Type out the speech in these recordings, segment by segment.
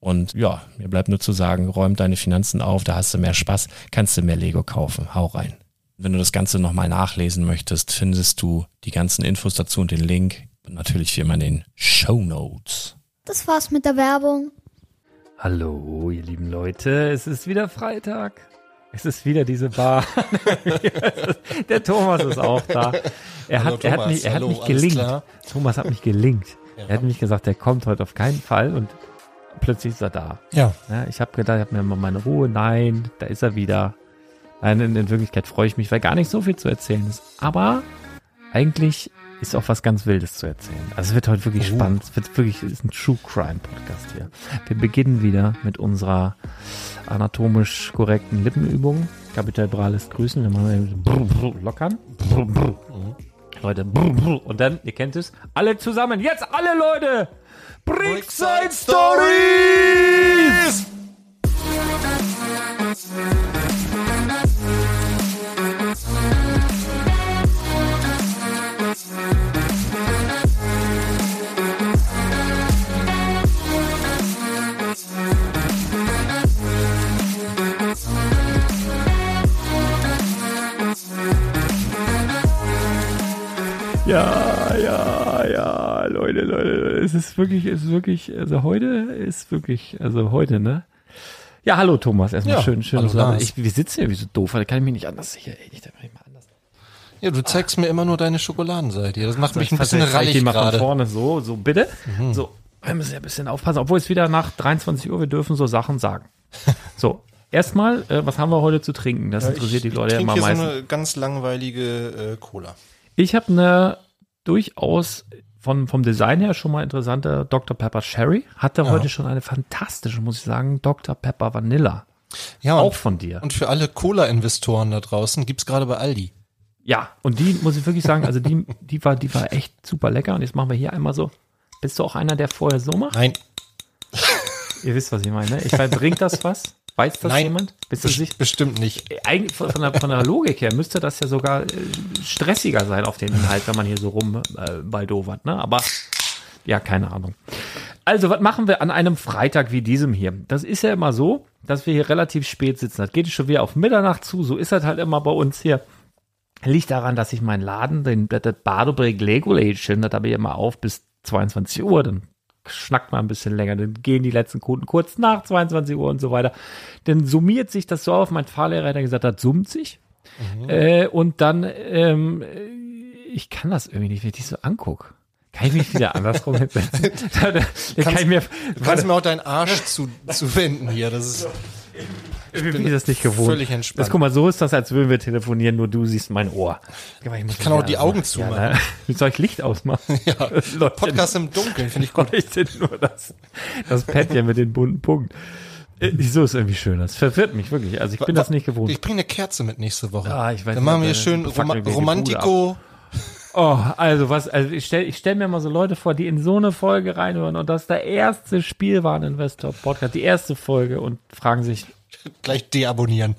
Und ja, mir bleibt nur zu sagen, räum deine Finanzen auf, da hast du mehr Spaß, kannst du mehr Lego kaufen. Hau rein. Wenn du das Ganze nochmal nachlesen möchtest, findest du die ganzen Infos dazu und den Link. Und natürlich wie immer in den Show Notes. Das war's mit der Werbung. Hallo, ihr lieben Leute, es ist wieder Freitag. Es ist wieder diese Bar. der Thomas ist auch da. Er hat, Hallo, er hat mich, er Hallo, hat mich gelingt. Thomas hat mich gelingt. Ja. Er hat mich gesagt, er kommt heute auf keinen Fall und plötzlich ist er da. Ja. ja ich habe gedacht, ich habe mir mal meine Ruhe. Nein, da ist er wieder. Nein, in, in, Wirklichkeit freue ich mich, weil gar nicht so viel zu erzählen ist. Aber eigentlich ist auch was ganz Wildes zu erzählen. Also es wird heute wirklich oh. spannend. Es wird wirklich, es ist ein True Crime Podcast hier. Wir beginnen wieder mit unserer anatomisch korrekten Lippenübung. Kapital Brales grüßen. Wir machen brr, brr, lockern. Brr, brr. Mhm. Leute, brr, brr. und dann, ihr kennt es, alle zusammen. Jetzt alle Leute! Brickside Stories! Es ist wirklich, es ist wirklich, also heute ist wirklich, also heute, ne? Ja, hallo Thomas, erstmal ja, schön, schön. Hallo, ich, wir sitzen ja wie so doof, da kann ich mich nicht anders sicher, ey, nicht, nicht mal anders. Ja, du zeigst ah. mir immer nur deine Schokoladenseite. Das macht mich ein bisschen rallig die mal von vorne so, so bitte. Mhm. So, wir müssen ja ein bisschen aufpassen, obwohl es wieder nach 23 Uhr, wir dürfen so Sachen sagen. So, erstmal, äh, was haben wir heute zu trinken? Das ja, interessiert ich, die Leute ja immer meistens. so eine ganz langweilige äh, Cola. Ich habe eine durchaus von, vom Design her schon mal interessante Dr. Pepper Sherry. Hatte ja. heute schon eine fantastische, muss ich sagen, Dr. Pepper Vanilla. Ja, Auch von dir. und für alle Cola-Investoren da draußen gibt's gerade bei Aldi. Ja, und die muss ich wirklich sagen, also die, die war, die war echt super lecker. Und jetzt machen wir hier einmal so. Bist du auch einer, der vorher so macht? Nein, Ihr wisst, was ich meine. ne? Ich bringt das was? Weiß das Nein. jemand? Bist du sicher? bestimmt nicht. Eigentlich von von der, von der Logik her müsste das ja sogar äh, stressiger sein auf den Inhalt, wenn man hier so rum äh, baldowert, ne? Aber ja, keine Ahnung. Also, was machen wir an einem Freitag wie diesem hier? Das ist ja immer so, dass wir hier relativ spät sitzen. Das geht schon wieder auf Mitternacht zu. So ist das halt immer bei uns hier. Liegt daran, dass ich meinen Laden, den, das Badobreg Lego Lädchen, das habe ich immer auf bis 22 Uhr. Dann schnackt man ein bisschen länger. Dann gehen die letzten Kunden kurz nach 22 Uhr und so weiter. Dann summiert sich das so auf. Mein Fahrlehrer hat ja gesagt, das summt sich. Äh, und dann, ähm, ich kann das irgendwie nicht, wenn ich dich so angucke. Kann ich mich wieder andersrum hinsetzen? da, da, da kann ich mir, Du kannst mir auch deinen Arsch zu, zuwenden hier. Das ist ich bin das nicht gewohnt. völlig entspannt. Das, guck mal, so ist das, als würden wir telefonieren, nur du siehst mein Ohr. Ich, kann auch die Augen zumachen. Ja, ne? Soll ich Licht ausmachen? ja, Podcast im Dunkeln, finde ich gut. leuchtet nur das, das Päckchen mit den bunten Punkten. Äh, So ist irgendwie schön. Das verwirrt mich wirklich. Also ich bin das nicht gewohnt. Ich bringe eine Kerze mit nächste Woche. Ah, ich weiß Dann machen wir schön Rom Romantico. Oh, also was, also ich stell, ich stell mir mal so Leute vor, die in so eine Folge reinhören und das der erste Spielwareninvestor Podcast, die erste Folge und fragen sich, Gleich deabonnieren.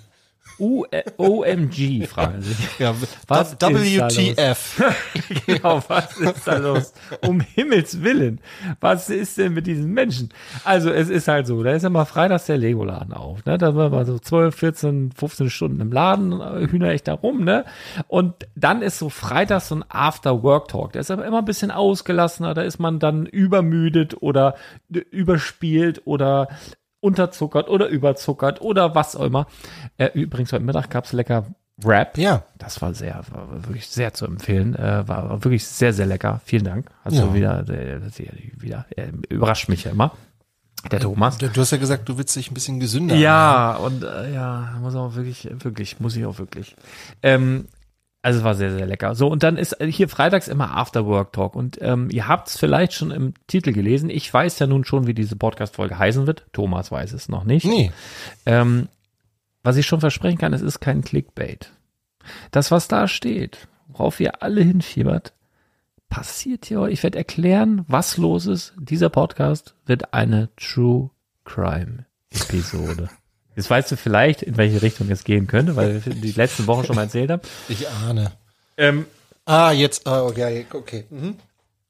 U äh, OMG, fragen sich. Ja, Was WTF. genau, was ist da los? Um Himmels Willen. Was ist denn mit diesen Menschen? Also, es ist halt so, da ist immer freitags der Lego-Laden auf, ne? Da waren wir so 12, 14, 15 Stunden im Laden, äh, Hühner echt da rum, ne? Und dann ist so freitags so ein After-Work-Talk. Der ist aber immer ein bisschen ausgelassener, da ist man dann übermüdet oder äh, überspielt oder unterzuckert oder überzuckert oder was auch immer. Äh, übrigens, heute Mittag gab's lecker Wrap. Ja. Das war sehr, war wirklich sehr zu empfehlen. Äh, war, wirklich sehr, sehr lecker. Vielen Dank. Hast Ja. du wieder, äh, wieder, er überrascht mich ja immer. Der Thomas. Du du hast ja gesagt, du willst dich ein bisschen gesünder. Ja, und äh, ja, muss auch wirklich, wirklich, muss ich auch wirklich. Ähm, also es war sehr, sehr lecker. So, und dann ist hier freitags immer After Work Talk. Und ähm, ihr habt es vielleicht schon im Titel gelesen. Ich weiß ja nun schon, wie diese Podcast-Folge heißen wird. Thomas weiß es noch nicht. Nee. Ähm, was ich schon versprechen kann, es ist kein Clickbait. Das, was da steht, worauf ihr alle hinfiebert, passiert hier. Ich werde erklären, was los ist. Dieser Podcast wird eine True Crime Episode. Jetzt weißt du vielleicht, in welche Richtung es gehen könnte, weil ich die letzten Wochen schon mal erzählt habe. Ich ahne. Ähm, Ah, jetzt, ah, okay, okay. Mhm.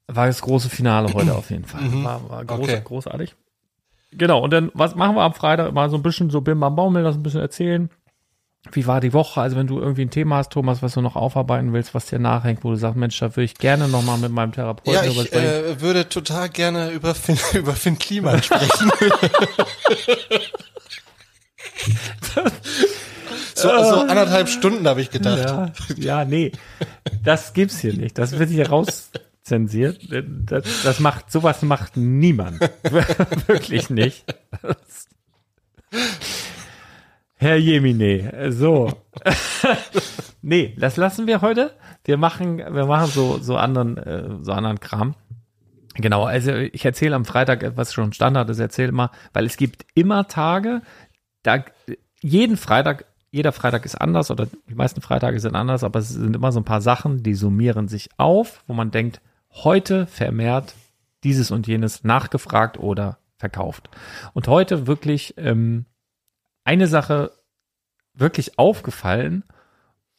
war das große Finale heute auf jeden Fall. War, war groß, Okay. großartig. Genau, und dann, was machen wir am Freitag? Mal so ein bisschen so Bim Bam Baumel, das ein bisschen erzählen. Wie war die Woche? Also wenn du irgendwie ein Thema hast, Thomas, was du noch aufarbeiten willst, was dir nachhängt, wo du sagst, Mensch, da würde ich gerne nochmal mit meinem Therapeuten Ja, ich äh, würde total gerne über Finn, über Finn Kliman sprechen. so, so anderthalb Stunden habe ich gedacht. ja, ja, nee, das gibt's hier nicht. Das wird hier rauszensiert. Das, das macht, sowas macht niemand. Wirklich nicht. Herr Jemine, so. nee, das lassen wir heute. Wir machen, wir machen so, so anderen, äh, so anderen Kram. Genau, also ich erzähle am Freitag, was schon Standard ist, erzähle immer, weil es gibt immer Tage, da jeden Freitag, jeder Freitag ist anders oder die meisten Freitage sind anders, aber es sind immer so ein paar Sachen, die summieren sich auf, wo man denkt, heute vermehrt dieses und jenes nachgefragt oder verkauft. Und heute wirklich ähm, eine Sache wirklich aufgefallen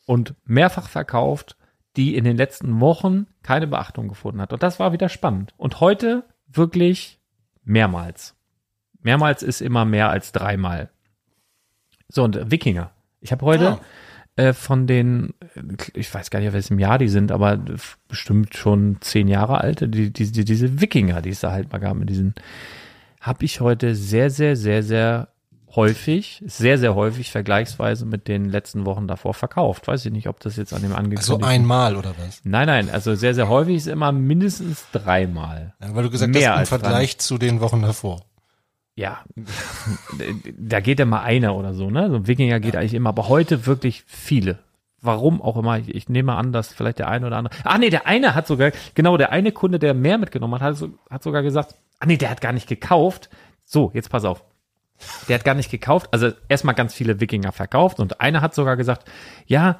und mehrfach verkauft, die in den letzten Wochen keine Beachtung gefunden hat. Und das war wieder spannend. Und heute wirklich mehrmals. Mehrmals ist immer mehr als dreimal. So, und Wikinger. Ich habe heute äh, von den, ich weiß gar nicht, auf welchem Jahr die sind, aber bestimmt schon zehn Jahre alte, die, die, die, diese Wikinger, die es da halt mal gab mit diesen, habe ich heute sehr, sehr, sehr, sehr häufig, sehr, sehr häufig vergleichsweise mit den letzten Wochen davor verkauft. Weiß ich nicht, ob das jetzt an dem angekündigten... So einmal oder was? Nein, nein, also sehr, sehr häufig ist immer mindestens dreimal. Ja, weil du gesagt Mehr hast, im Vergleich zu den Wochen davor. Ja, da geht ja mal einer oder so, ne? So ein Wikinger geht eigentlich immer, aber heute wirklich viele. Warum auch immer. Ich, ich nehme an, dass vielleicht der eine oder andere. Ah, nee, der eine hat sogar, genau, der eine Kunde, der mehr mitgenommen hat, hat, hat sogar gesagt, ah, nee, der hat gar nicht gekauft. So, jetzt pass auf. der hat gar nicht gekauft. Also erstmal ganz viele Wikinger verkauft und einer hat sogar gesagt, ja,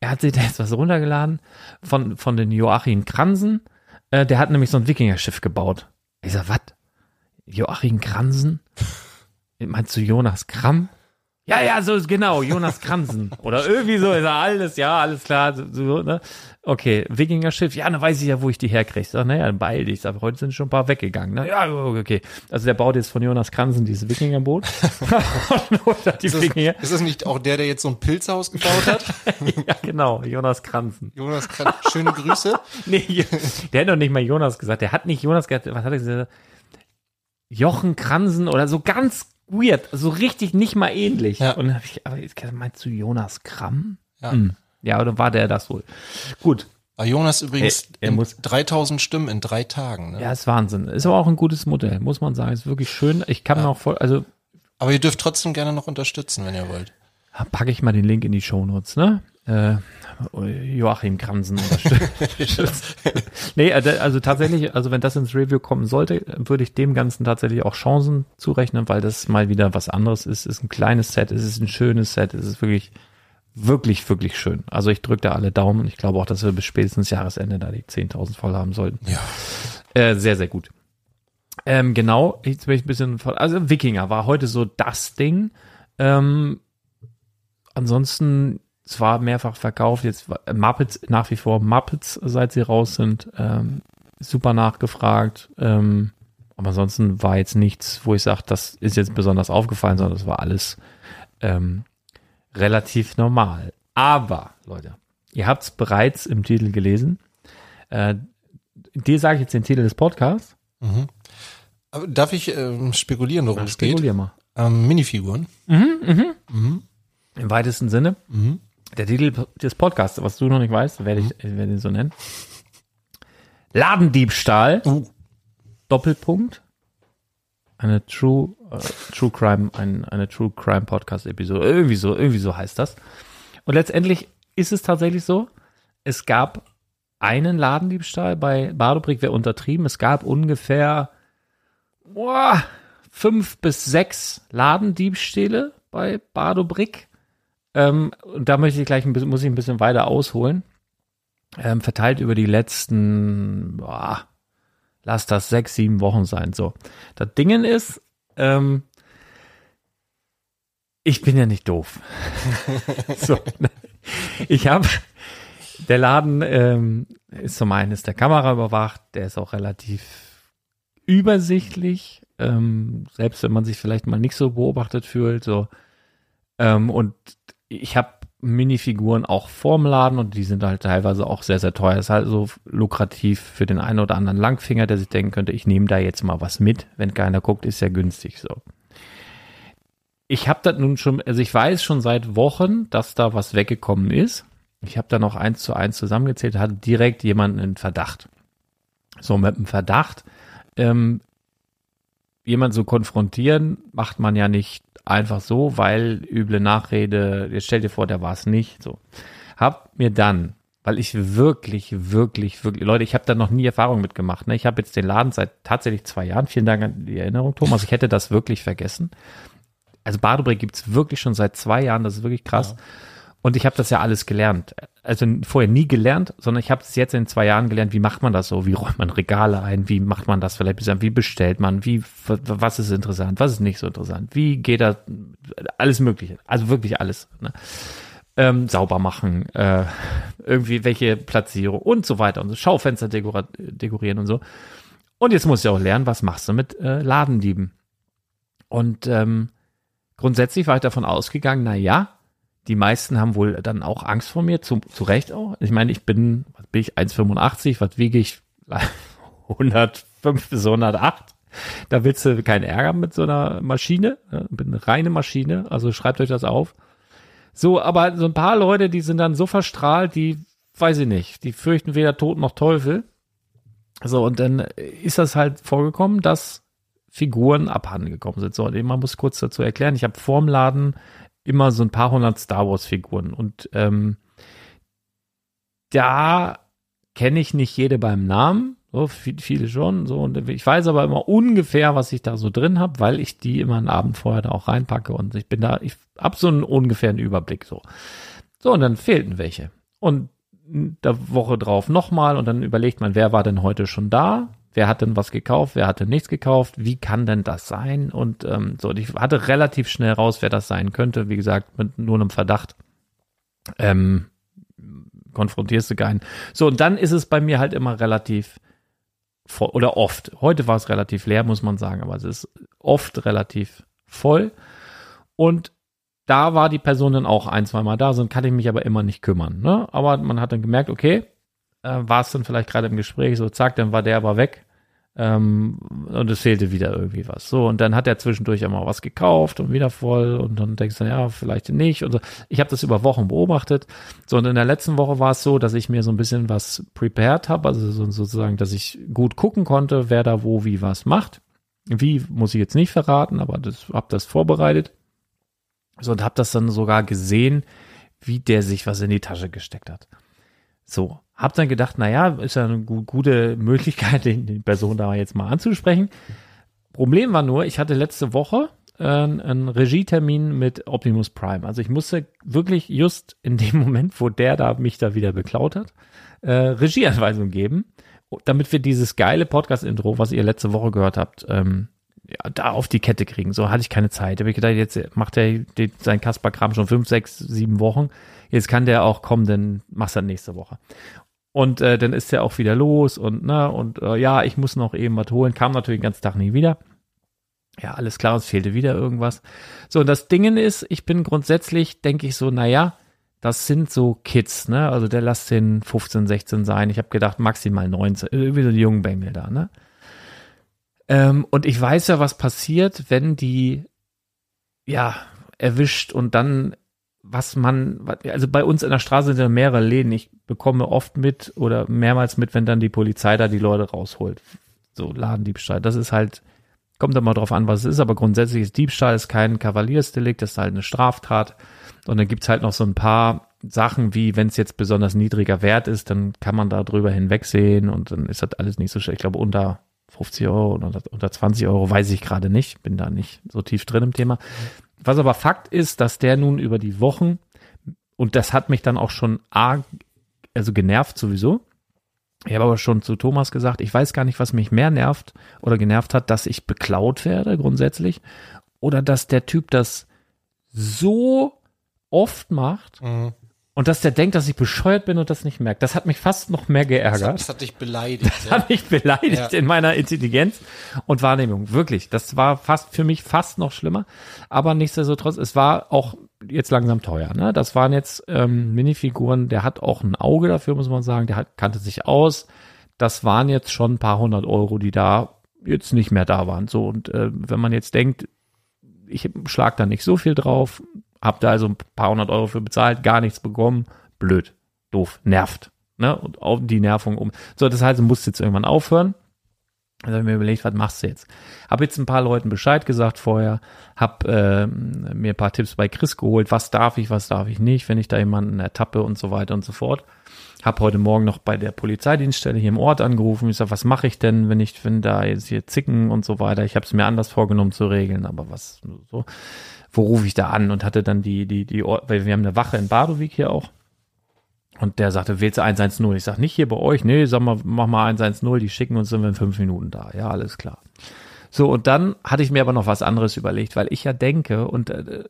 er hat sich da jetzt was runtergeladen von, von den Joachim Kransen. Äh, der hat nämlich so ein Wikinger-Schiff gebaut. Ich sag, was? Joachim Kransen? Meinst du Jonas Kramm? Ja, ja, so ist genau, Jonas Kransen. Oder irgendwie so ist er alles, ja, alles klar. So, ne? Okay, Wikinger-Schiff, ja, dann weiß ich ja, wo ich die herkriege. Sag, naja, dann beeil dich. Sag, heute sind schon ein paar weggegangen. Ne? Ja, okay. Also der baut jetzt von Jonas Kransen dieses Wikinger-Boot. die Ist das, Wikinger. ist das nicht auch der, der jetzt so ein Pilzhaus gebaut hat? Ja, genau, Jonas Kransen. Jonas, Kran- schöne Grüße. Nee, der hat doch nicht mal Jonas gesagt. Der hat nicht Jonas gesagt. Was hat er gesagt? Jochen Kransen oder so ganz weird. So richtig nicht mal ähnlich. Ja. Und dann hab ich, aber jetzt meinst du Jonas Kramm? Ja. Hm. Ja, oder war der das wohl? Gut. Ah, Jonas übrigens Er- er muss- 3000 Stimmen in drei Tagen. Ne? Ja, ist Wahnsinn. Ist aber auch ein gutes Modell, muss man sagen. Ist wirklich schön. Ich kann mir auch voll, also Aber ihr dürft trotzdem gerne noch unterstützen, wenn ihr wollt. packe ich mal den Link in die Shownotes, ne? Äh, Joachim Kransen unterstützt. nee, also also tatsächlich, also wenn das ins Review kommen sollte, würde ich dem Ganzen tatsächlich auch Chancen zurechnen, weil das mal wieder was anderes ist. Es ist ein kleines Set, es ist ein schönes Set, es ist wirklich, wirklich, wirklich schön. Also ich drücke da alle Daumen und ich glaube auch, dass wir bis spätestens Jahresende da die 10.000 voll haben sollten. Ja. Äh, sehr, sehr gut. Ähm, genau, jetzt bin ich ein bisschen, voll- also Wikinger war heute so das Ding. Ähm, ansonsten, es war mehrfach verkauft, jetzt Muppets, nach wie vor Muppets, seit sie raus sind, ähm, super nachgefragt. Ähm, aber ansonsten war jetzt nichts, wo ich sage, das ist jetzt besonders aufgefallen, sondern das war alles ähm, relativ normal. Aber, Leute, ihr habt es bereits im Titel gelesen. Äh, dir sage ich jetzt den Titel des Podcasts. Aber darf ich ähm, spekulieren, worum es geht? Spekulier mal. Ähm, Minifiguren. Im weitesten Sinne. Mhm. Der Titel des Podcasts, was du noch nicht weißt, werde ich, ich werde ihn so nennen. Ladendiebstahl. Uh. Doppelpunkt. Eine True, äh, True Crime, ein, eine True Crime Podcast Episode. Irgendwie so, irgendwie so heißt das. Und letztendlich ist es tatsächlich so, es gab einen Ladendiebstahl bei Badobrick, wäre untertrieben. Es gab ungefähr boah, fünf bis sechs Ladendiebstähle bei Badobrick. Ähm, und da möchte ich gleich ein bisschen, muss ich ein bisschen weiter ausholen. Ähm, verteilt über die letzten, boah, lass das sechs, sieben Wochen sein. So. Das Dingen ist, ähm, ich bin ja nicht doof. so. Ich habe, der Laden ähm, ist zum einen ist der Kamera überwacht, der ist auch relativ übersichtlich, ähm, selbst wenn man sich vielleicht mal nicht so beobachtet fühlt, so. Ähm, und ich habe Minifiguren auch vorm Laden und die sind halt teilweise auch sehr, sehr teuer. Das ist halt so lukrativ für den einen oder anderen Langfinger, der sich denken könnte, ich nehme da jetzt mal was mit. Wenn keiner guckt, ist ja günstig so. Ich habe das nun schon, also ich weiß schon seit Wochen, dass da was weggekommen ist. Ich habe da noch eins zu eins zusammengezählt, hatte direkt jemanden in Verdacht. So mit dem Verdacht, ähm, jemand so konfrontieren, macht man ja nicht einfach so, weil üble Nachrede, jetzt stell dir vor, der war es nicht. So. Hab mir dann, weil ich wirklich, wirklich, wirklich, Leute, ich habe da noch nie Erfahrung mitgemacht. Ne? Ich habe jetzt den Laden seit tatsächlich zwei Jahren. Vielen Dank an die Erinnerung, Thomas. Ich hätte das wirklich vergessen. Also Badebrick gibt's wirklich schon seit zwei Jahren, das ist wirklich krass. Und ich habe das ja alles gelernt. Also vorher nie gelernt, sondern ich habe es jetzt in zwei Jahren gelernt, wie macht man das so, wie räumt man Regale ein, wie macht man das vielleicht, wie bestellt man, wie, was ist interessant, was ist nicht so interessant, wie geht das, alles mögliche, also wirklich alles. Ne? Ähm, sauber machen, äh, irgendwie welche Platzierung und so weiter und so, Schaufenster dekorieren und so. Und jetzt musst du auch lernen, was machst du mit äh, Ladendieben. Und ähm, grundsätzlich war ich davon ausgegangen, na ja, die meisten haben wohl dann auch Angst vor mir, zu, zu Recht auch. Ich meine, ich bin, was bin ich, 1,85, was wiege ich? 105 bis 108. Da willst du keinen Ärger mit so einer Maschine. Bin eine reine Maschine, also schreibt euch das auf. So, aber so ein paar Leute, die sind dann so verstrahlt, die, weiß ich nicht, die fürchten weder Tod noch Teufel. So, und dann ist das halt vorgekommen, dass Figuren abhanden gekommen sind. So, und man muss kurz dazu erklären, ich habe vorm Laden immer so ein paar hundert Star Wars Figuren und ähm, da kenne ich nicht jede beim Namen, So, viele schon. So, und ich weiß aber immer ungefähr, was ich da so drin habe, weil ich die immer einen Abend vorher da auch reinpacke und ich bin da, ich hab so einen ungefähren Überblick so. So, und dann fehlten welche. Und der Woche drauf nochmal und dann überlegt man, wer war denn heute schon da? Wer hat denn was gekauft? Wer hatte nichts gekauft? Wie kann denn das sein? Und ähm, so, ich hatte relativ schnell raus, wer das sein könnte. Wie gesagt, mit nur einem Verdacht. Ähm, konfrontierst du keinen. So, und dann ist es bei mir halt immer relativ voll, oder oft. Heute war es relativ leer, muss man sagen, aber es ist oft relativ voll. Und da war die Person dann auch ein, zwei Mal da, so kann ich mich aber immer nicht kümmern. Ne? Aber man hat dann gemerkt, okay, äh, war es dann vielleicht gerade im Gespräch, so zack, dann war der aber weg. Ähm, und es fehlte wieder irgendwie was. So, und dann hat er zwischendurch immer was gekauft und wieder voll und dann denkst du, ja, vielleicht nicht. Und so. Ich habe das über Wochen beobachtet. So, und in der letzten Woche war es so, dass ich mir so ein bisschen was prepared habe, also so, sozusagen, dass ich gut gucken konnte, wer da wo wie was macht. Wie, muss ich jetzt nicht verraten, aber das habe das vorbereitet. So, und habe das dann sogar gesehen, wie der sich was in die Tasche gesteckt hat. So, hab dann gedacht, naja, ist ja eine gute Möglichkeit, den, die Person da jetzt mal anzusprechen. Problem war nur, ich hatte letzte Woche äh, einen Regietermin mit Optimus Prime. Also ich musste wirklich just in dem Moment, wo der da mich da wieder beklaut hat, äh, Regieanweisung geben, damit wir dieses geile Podcast-Intro, was ihr letzte Woche gehört habt, ähm, ja, da auf die Kette kriegen. So hatte ich keine Zeit. Da habe ich gedacht, jetzt macht er sein Kasper-Kram schon fünf, sechs, sieben Wochen. Jetzt kann der auch kommen, dann machst du das nächste Woche. Und äh, dann ist er auch wieder los und ne, und äh, ja, ich muss noch eben was holen. Kam natürlich den ganzen Tag nie wieder. Ja, alles klar, es fehlte wieder irgendwas. So, und das Ding ist, ich bin grundsätzlich, denke ich so, naja, das sind so Kids, ne? Also der lasst den 15, 16 sein. Ich habe gedacht, maximal 19, irgendwie so die jungen Bengel da, ne? Ähm, und ich weiß ja, was passiert, wenn die ja erwischt und dann was man, also bei uns in der Straße sind ja mehrere Läden. Ich bekomme oft mit oder mehrmals mit, wenn dann die Polizei da die Leute rausholt. So Ladendiebstahl. Das ist halt, kommt immer drauf an, was es ist, aber grundsätzlich ist Diebstahl ist kein Kavaliersdelikt, das ist halt eine Straftat. Und dann gibt's halt noch so ein paar Sachen, wie wenn es jetzt besonders niedriger Wert ist, dann kann man da drüber hinwegsehen und dann ist das alles nicht so schlecht. Ich glaube, unter 50 Euro oder unter 20 Euro weiß ich gerade nicht, bin da nicht so tief drin im Thema. Was aber Fakt ist, dass der nun über die Wochen, und das hat mich dann auch schon arg, also genervt sowieso. Ich habe aber schon zu Thomas gesagt, ich weiß gar nicht, was mich mehr nervt oder genervt hat, dass ich beklaut werde grundsätzlich oder dass der Typ das so oft macht, mhm. Und dass der denkt, dass ich bescheuert bin und das nicht merkt. Das hat mich fast noch mehr geärgert. Das hat, das hat dich beleidigt. Das ja. hat mich beleidigt ja. in meiner Intelligenz und Wahrnehmung. Wirklich. Das war fast für mich fast noch schlimmer. Aber nichtsdestotrotz, es war auch jetzt langsam teuer. Ne? Das waren jetzt ähm, Minifiguren. Der hat auch ein Auge dafür, muss man sagen. Der hat, kannte sich aus. Das waren jetzt schon ein paar hundert Euro, die da jetzt nicht mehr da waren. So und äh, wenn man jetzt denkt, ich schlag da nicht so viel drauf, hab da also ein paar hundert Euro für bezahlt, gar nichts bekommen. Blöd, doof, nervt. Ne? Und auch die Nervung um. So, das heißt, du musst jetzt irgendwann aufhören. Da habe ich mir überlegt, was machst du jetzt? Habe jetzt ein paar Leuten Bescheid gesagt vorher, habe äh, mir ein paar Tipps bei Chris geholt, was darf ich, was darf ich nicht, wenn ich da jemanden ertappe und so weiter und so fort. Habe heute Morgen noch bei der Polizeidienststelle hier im Ort angerufen. Ich sage, was mache ich denn, wenn ich, wenn da jetzt hier zicken und so weiter. Ich habe es mir anders vorgenommen zu regeln, aber was so wo rufe ich da an und hatte dann die, die, die, weil wir haben eine Wache in Badowik hier auch. Und der sagte, wählst du 110? Ich sag, nicht hier bei euch, nee, sag mal, mach mal 110, die schicken uns, sind wir in fünf Minuten da. Ja, alles klar. So, und dann hatte ich mir aber noch was anderes überlegt, weil ich ja denke, und äh,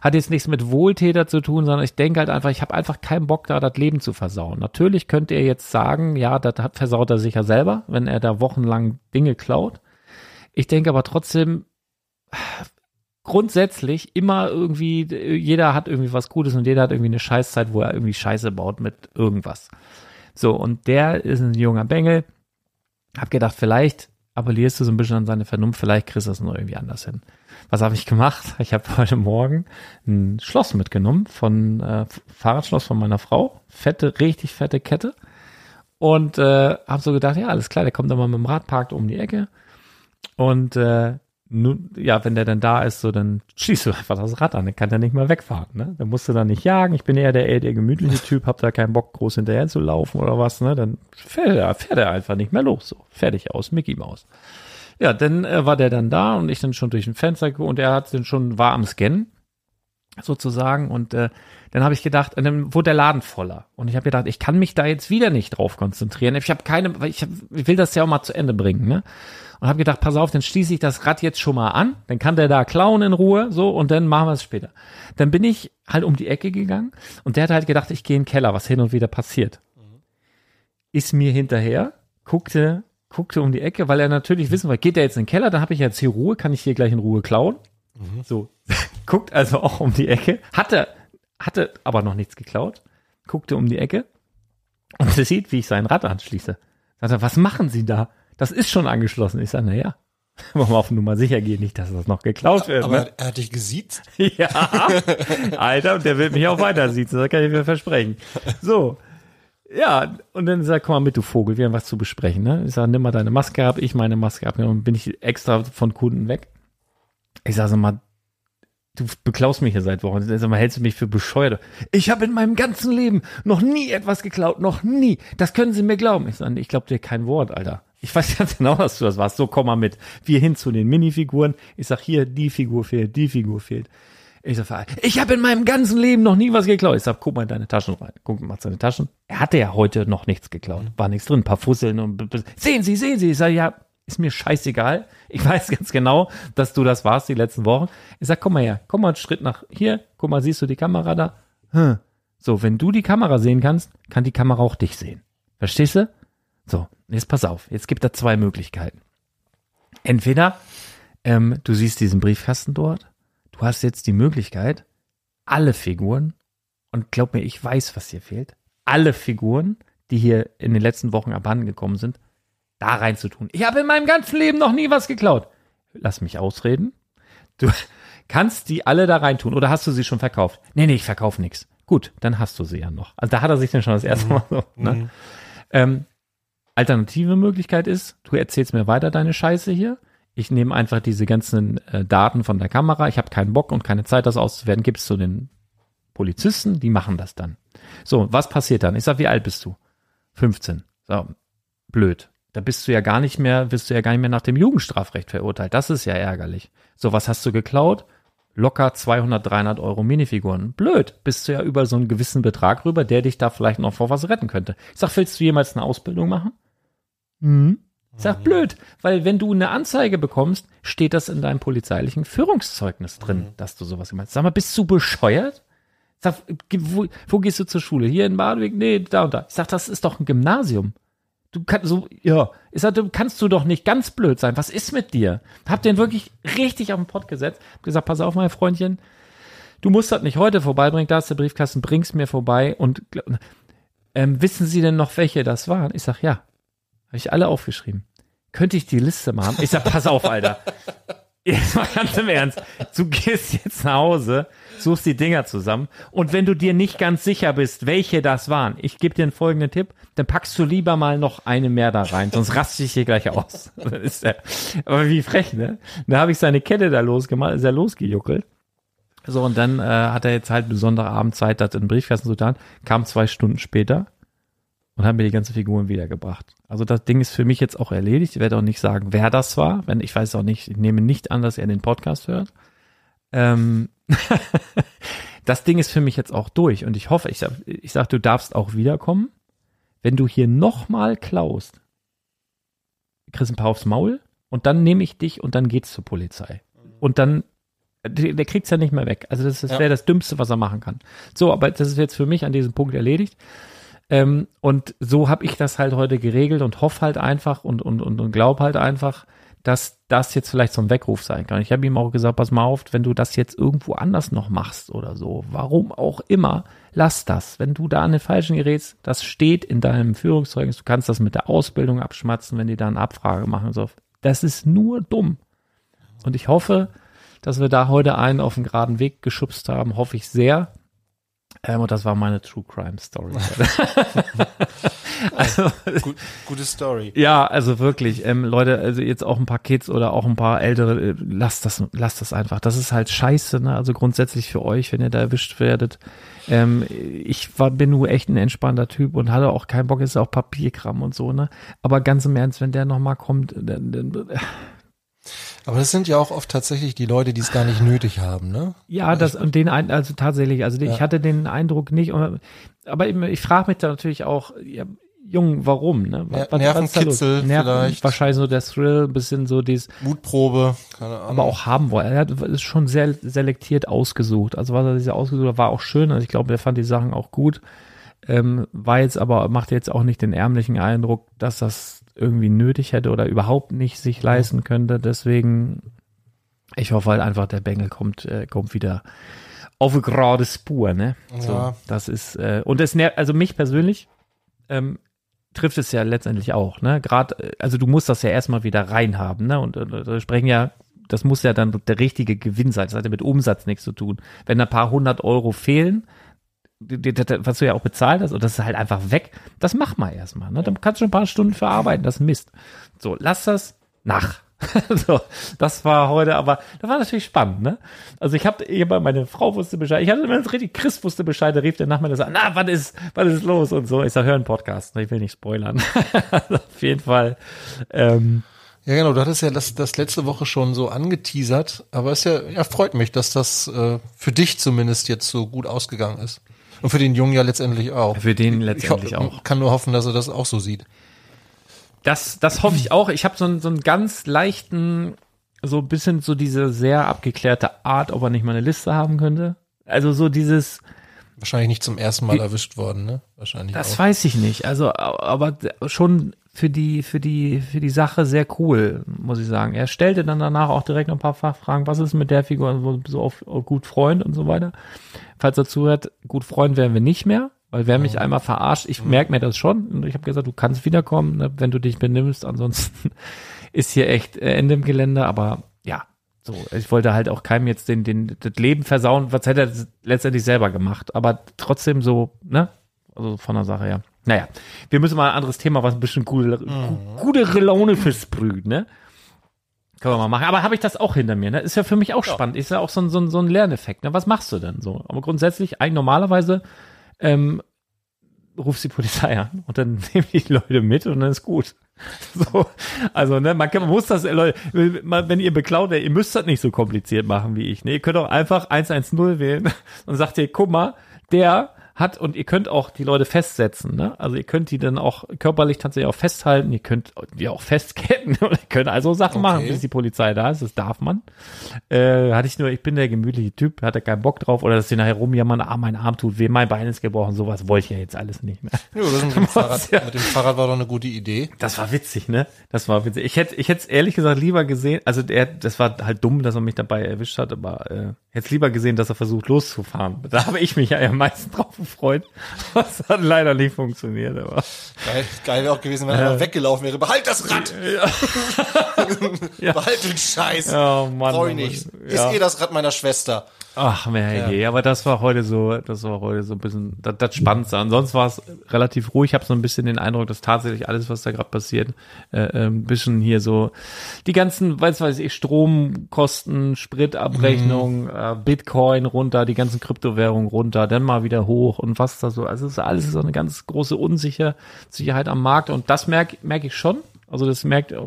hat jetzt nichts mit Wohltäter zu tun, sondern ich denke halt einfach, ich habe einfach keinen Bock da, das Leben zu versauen. Natürlich könnt ihr jetzt sagen, ja, das versaut er sich ja selber, wenn er da wochenlang Dinge klaut. Ich denke aber trotzdem, grundsätzlich immer irgendwie, jeder hat irgendwie was Gutes und jeder hat irgendwie eine Scheißzeit, wo er irgendwie Scheiße baut mit irgendwas. So, und der ist ein junger Bengel. Hab gedacht, vielleicht appellierst du so ein bisschen an seine Vernunft, vielleicht kriegst du das noch irgendwie anders hin. Was habe ich gemacht? Ich habe heute Morgen ein Schloss mitgenommen von äh, Fahrradschloss von meiner Frau. Fette, richtig fette Kette. Und äh, habe so gedacht, ja, alles klar, der kommt dann mal mit dem Radpark um die Ecke. Und äh, nun, ja, wenn der dann da ist, so, dann schließt du einfach das Rad an, dann kann der nicht mehr wegfahren, ne? Dann musst du dann nicht jagen. Ich bin eher der, eher der gemütliche Typ, hab da keinen Bock, groß hinterher zu laufen oder was, ne? Dann fährt er, fährt er einfach nicht mehr los, so. Fertig aus, Mickey Maus. Ja, dann äh, war der dann da und ich dann schon durch ein Fenster und er hat dann schon, war am Scannen, sozusagen, und äh, dann habe ich gedacht, und dann wurde der Laden voller. Und ich habe gedacht, ich kann mich da jetzt wieder nicht drauf konzentrieren. Ich habe keine, ich, hab, ich will das ja auch mal zu Ende bringen, ne? Und habe gedacht, pass auf, dann schließe ich das Rad jetzt schon mal an, dann kann der da klauen in Ruhe, so, und dann machen wir es später. Dann bin ich halt um die Ecke gegangen und der hat halt gedacht, ich gehe in den Keller, was hin und wieder passiert. Ist mir hinterher, guckte, guckte um die Ecke, weil er natürlich wissen wollte, geht der jetzt in den Keller, dann habe ich jetzt hier Ruhe, kann ich hier gleich in Ruhe klauen. So, guckt also auch um die Ecke, hatte, hatte aber noch nichts geklaut, guckte um die Ecke und sieht, wie ich sein Rad anschließe. Sagt er, was machen Sie da? Das ist schon angeschlossen. Ich sage, na ja, wollen wir auf Nummer sicher gehen, nicht, dass das noch geklaut wird. Aber Ne? er hat dich gesiezt. Ja, Alter, und der wird mich auch weiter sieht, das kann ich mir versprechen. So, ja, und dann sagt, komm mal mit, du Vogel, wir haben was zu besprechen. Ne? Ich sage, nimm mal deine Maske ab, ich meine Maske ab, und bin ich extra von Kunden weg. Ich sage, sag mal, du beklaust mich hier seit Wochen. Sag mal, hältst du mich für bescheuert? Ich habe in meinem ganzen Leben noch nie etwas geklaut, noch nie. Das können Sie mir glauben. Ich sage, ich glaube dir kein Wort, Alter. Ich weiß ganz genau, dass du das warst. So, komm mal mit. Wir hin zu den Minifiguren. Ich sag, hier, die Figur fehlt, die Figur fehlt. Ich sag, ich habe in meinem ganzen Leben noch nie was geklaut. Ich sag, guck mal in deine Taschen rein. Guck mal in seine Taschen. Er hatte ja heute noch nichts geklaut. War nichts drin. Ein paar Fusseln und sehen Sie, sehen Sie. Ich sag, ja, ist mir scheißegal. Ich weiß ganz genau, dass du das warst die letzten Wochen. Ich sag, komm mal her, komm mal einen Schritt nach hier. Guck mal, siehst du die Kamera da? Hm. So, wenn du die Kamera sehen kannst, kann die Kamera auch dich sehen. Verstehst du? So, jetzt pass auf. Jetzt gibt da zwei Möglichkeiten. Entweder ähm, du siehst diesen Briefkasten dort, du hast jetzt die Möglichkeit, alle Figuren, und glaub mir, ich weiß, was hier fehlt, alle Figuren, die hier in den letzten Wochen abhanden gekommen sind, da reinzutun. Ich habe in meinem ganzen Leben noch nie was geklaut. Lass mich ausreden. Du kannst die alle da reintun oder hast du sie schon verkauft? Nee, nee, ich verkaufe nichts. Gut, dann hast du sie ja noch. Also da hat er sich dann schon das erste Mal so. Ne? Ähm, alternative Möglichkeit ist, du erzählst mir weiter deine Scheiße hier. Ich nehme einfach diese ganzen äh, Daten von der Kamera. Ich habe keinen Bock und keine Zeit, das auszuwerten. Gib's zu den Polizisten, die machen das dann. So, was passiert dann? Ich sag, wie alt bist du? 15. So, blöd. Da bist du ja gar nicht mehr, bist du ja gar nicht mehr nach dem Jugendstrafrecht verurteilt. Das ist ja ärgerlich. So, was hast du geklaut? Locker 200, 300 Euro Minifiguren. Blöd. Bist du ja über so einen gewissen Betrag rüber, der dich da vielleicht noch vor was retten könnte. Ich sag, willst du jemals eine Ausbildung machen? Hm. Ich sag, blöd. Weil wenn du eine Anzeige bekommst, steht das in deinem polizeilichen Führungszeugnis drin, dass du sowas gemacht hast. Sag mal, bist du bescheuert? Ich sag, wo, wo gehst du zur Schule? Hier in Badewig? Nee, da und da. Ich sag, das ist doch ein Gymnasium. Du kannst so, ja, ich sag, du kannst du doch nicht ganz blöd sein. Was ist mit dir? Hab den wirklich richtig auf den Pott gesetzt. Hab gesagt, pass auf, mein Freundchen, du musst das nicht heute vorbeibringen, da ist der Briefkasten, bring's mir vorbei und ähm, wissen Sie denn noch, welche das waren? Ich sag, ja. Habe ich alle aufgeschrieben. Könnte ich die Liste mal haben? Ich sag, pass auf, Alter. Jetzt mal ganz im Ernst. Du gehst jetzt nach Hause, suchst die Dinger zusammen und wenn du dir nicht ganz sicher bist, welche das waren, ich gebe dir einen folgenden Tipp, dann packst du lieber mal noch eine mehr da rein, sonst raste ich hier gleich aus. Dann ist er, aber wie frech, ne? Da habe ich seine Kette da losgemacht, ist er losgejuckelt. So, und dann äh, hat er jetzt halt besondere Abendzeit, das in den Briefkasten zu tun, kam zwei Stunden später und hat mir die ganzen Figuren wiedergebracht. Also das Ding ist für mich jetzt auch erledigt. Ich werde auch nicht sagen, wer das war, wenn ich weiß auch nicht, ich nehme nicht an, dass er den Podcast hört. Ähm, das Ding ist für mich jetzt auch durch und ich hoffe, ich sag, ich sag, du darfst auch wiederkommen. Wenn du hier nochmal klaust, kriegst ein paar aufs Maul und dann nehme ich dich und dann geht's zur Polizei. Und dann, der, der kriegt's ja nicht mehr weg. Also das, das Ja. wäre das Dümmste, was er machen kann. So, aber das ist jetzt für mich an diesem Punkt erledigt. Ähm, und so habe ich das halt heute geregelt und hoffe halt einfach und, und, und, und glaub halt einfach, dass das jetzt vielleicht so ein Weckruf sein kann. Ich habe ihm auch gesagt, pass mal auf, wenn du das jetzt irgendwo anders noch machst oder so, warum auch immer, lass das. Wenn du da an den Falschen gerätst, das steht in deinem Führungszeugnis, du kannst das mit der Ausbildung abschmatzen, wenn die da eine Abfrage machen. So. Das ist nur dumm. Und ich hoffe, dass wir da heute einen auf den geraden Weg geschubst haben, hoffe ich sehr. Ähm, und das war meine True Crime Story. also, Gut, gute Story. ja, also wirklich, ähm, Leute, also jetzt auch ein paar Kids oder auch ein paar Ältere, äh, lasst das, lasst das einfach. Das ist halt scheiße, ne? Also grundsätzlich für euch, wenn ihr da erwischt werdet. Ähm, ich war, bin nur echt ein entspannter Typ und hatte auch keinen Bock, ist auch Papierkram und so, ne? Aber ganz im Ernst, wenn der nochmal kommt, dann, dann, Aber das sind ja auch oft tatsächlich die Leute, die es gar nicht nötig haben, ne? Ja, das und den ein, also tatsächlich, also ich hatte den Eindruck nicht, aber eben, ich frage mich da natürlich auch, ja, Jung, warum? Ne? Ja, ist da los? Nervenkitzel vielleicht. Wahrscheinlich so der Thrill, ein bisschen so dieses, Mutprobe, keine Ahnung. aber auch haben wollen. Er hat ist schon sehr selektiert ausgesucht. Also was er sich ausgesucht hat, war auch schön. Also ich glaube, er fand die Sachen auch gut. Ähm, war jetzt aber, macht jetzt auch nicht den ärmlichen Eindruck, dass das irgendwie nötig hätte oder überhaupt nicht sich leisten könnte. Deswegen, ich hoffe halt einfach, der Bengel kommt, äh, kommt wieder auf eine gerade Spur, ne? So, Ja. das ist, äh, und es nervt, also mich persönlich, ähm, trifft es ja letztendlich auch, ne? Gerade, äh, also du musst das ja erstmal wieder reinhaben, ne? Und äh, da sprechen ja, das muss ja dann der richtige Gewinn sein. Das hat ja mit Umsatz nichts zu tun. Wenn ein paar hundert Euro fehlen, was du ja auch bezahlt hast, und das ist halt einfach weg, das mach mal erstmal. Ne? Dann kannst du ein paar Stunden verarbeiten, das ist Mist. So, lass das nach. so, das war heute, aber das war natürlich spannend, ne? Also ich habe, hab, meine Frau wusste Bescheid, ich hatte immer das richtig, Chris wusste Bescheid, der rief dann nach mir sagt, na, was ist, was ist los und so. Ich sag, hör einen Podcast, ne? ich will nicht spoilern. also auf jeden Fall, ähm, Ja, genau, du hattest ja das, das letzte Woche schon so angeteasert, aber es ja, ja, freut mich, dass das äh, für dich zumindest jetzt so gut ausgegangen ist. Und für den Jungen ja letztendlich auch. für den ich letztendlich ho- auch. kann nur hoffen, dass er das auch so sieht. Das, das hoffe ich auch. Ich habe so, einen- so einen ganz leichten, so ein bisschen so diese sehr abgeklärte Art, ob er nicht mal eine Liste haben könnte. Also so dieses, Wahrscheinlich nicht zum ersten Mal erwischt worden, ne? Wahrscheinlich das auch. weiß ich nicht. Also, aber schon für die, für die, für die Sache sehr cool, muss ich sagen. Er stellte dann danach auch direkt noch ein paar Fachfragen. Was ist mit der Figur? So- So auf, auf gut Freund und so weiter. Falls er zuhört, gut Freund werden wir nicht mehr. Weil wer mich einmal verarscht, ich merke mir das schon. Und ich habe gesagt, du kannst wiederkommen, ne, wenn du dich benimmst. Ansonsten ist hier echt äh, Ende im Gelände. Aber ja, so, ich wollte halt auch keinem jetzt den, den, das Leben versauen, was hätte er letztendlich selber gemacht. Aber trotzdem so, ne? Also von der Sache her. Naja, wir müssen mal ein anderes Thema, was ein bisschen gute, gu- gute Laune versprüht, ne? Können wir mal machen. Aber habe ich das auch hinter mir, ne? Ist ja für mich auch spannend. Ist ja auch so ein, so ein, so ein Lerneffekt, ne? Was machst du denn so? Aber grundsätzlich, eigentlich normalerweise, ähm, rufst die Polizei an und dann nehmen die Leute mit und dann ist gut. So, also, ne, man, kann, man muss das, äh, Leute, wenn ihr beklaut, ihr müsst das nicht so kompliziert machen wie ich, ne? Ihr könnt auch einfach 110 wählen und sagt ihr, guck mal, der hat, und ihr könnt auch die Leute festsetzen, ne? Also ihr könnt die dann auch körperlich tatsächlich auch festhalten, ihr könnt die auch festketten und ihr könnt also Sachen machen, bis die Polizei da ist, das darf man. Äh, hatte ich nur, ich bin der gemütliche Typ, hatte keinen Bock drauf, oder dass sie nachher rumjammern, ah, mein Arm tut weh, mein Bein ist gebrochen, sowas wollte ich ja jetzt alles nicht mehr. Ja, das mit, dem Fahrrad, mit dem Fahrrad war doch eine gute Idee. Das war witzig, ne? Das war witzig. Ich hätte, ich hätte es ehrlich gesagt lieber gesehen, also der, das war halt dumm, dass er mich dabei erwischt hat, aber äh, hätte es lieber gesehen, dass er versucht loszufahren. Da habe ich mich ja am meisten drauf gefreut. Das hat leider nicht funktioniert, aber. Geil, geil wäre auch gewesen, wenn er einfach weggelaufen wäre. Behalt das Rad! Ja. Behalt den Scheiß! Oh Mann. Mann, nicht. Ist Ja. eh das Rad meiner Schwester. Ach, mehr je. Aber das war heute so, das war heute so ein bisschen das, das Spannendste. Ansonsten war es relativ ruhig. Ich habe so ein bisschen den Eindruck, dass tatsächlich alles, was da gerade passiert, äh, ein bisschen hier so die ganzen, weiß weiß ich, Stromkosten, Spриtabrechnung, äh, Bitcoin runter, die ganzen Kryptowährungen runter, dann mal wieder hoch und was da so. Also es ist alles so eine ganz große Unsicher Sicherheit am Markt und das merke merk ich schon. Also das merkt äh,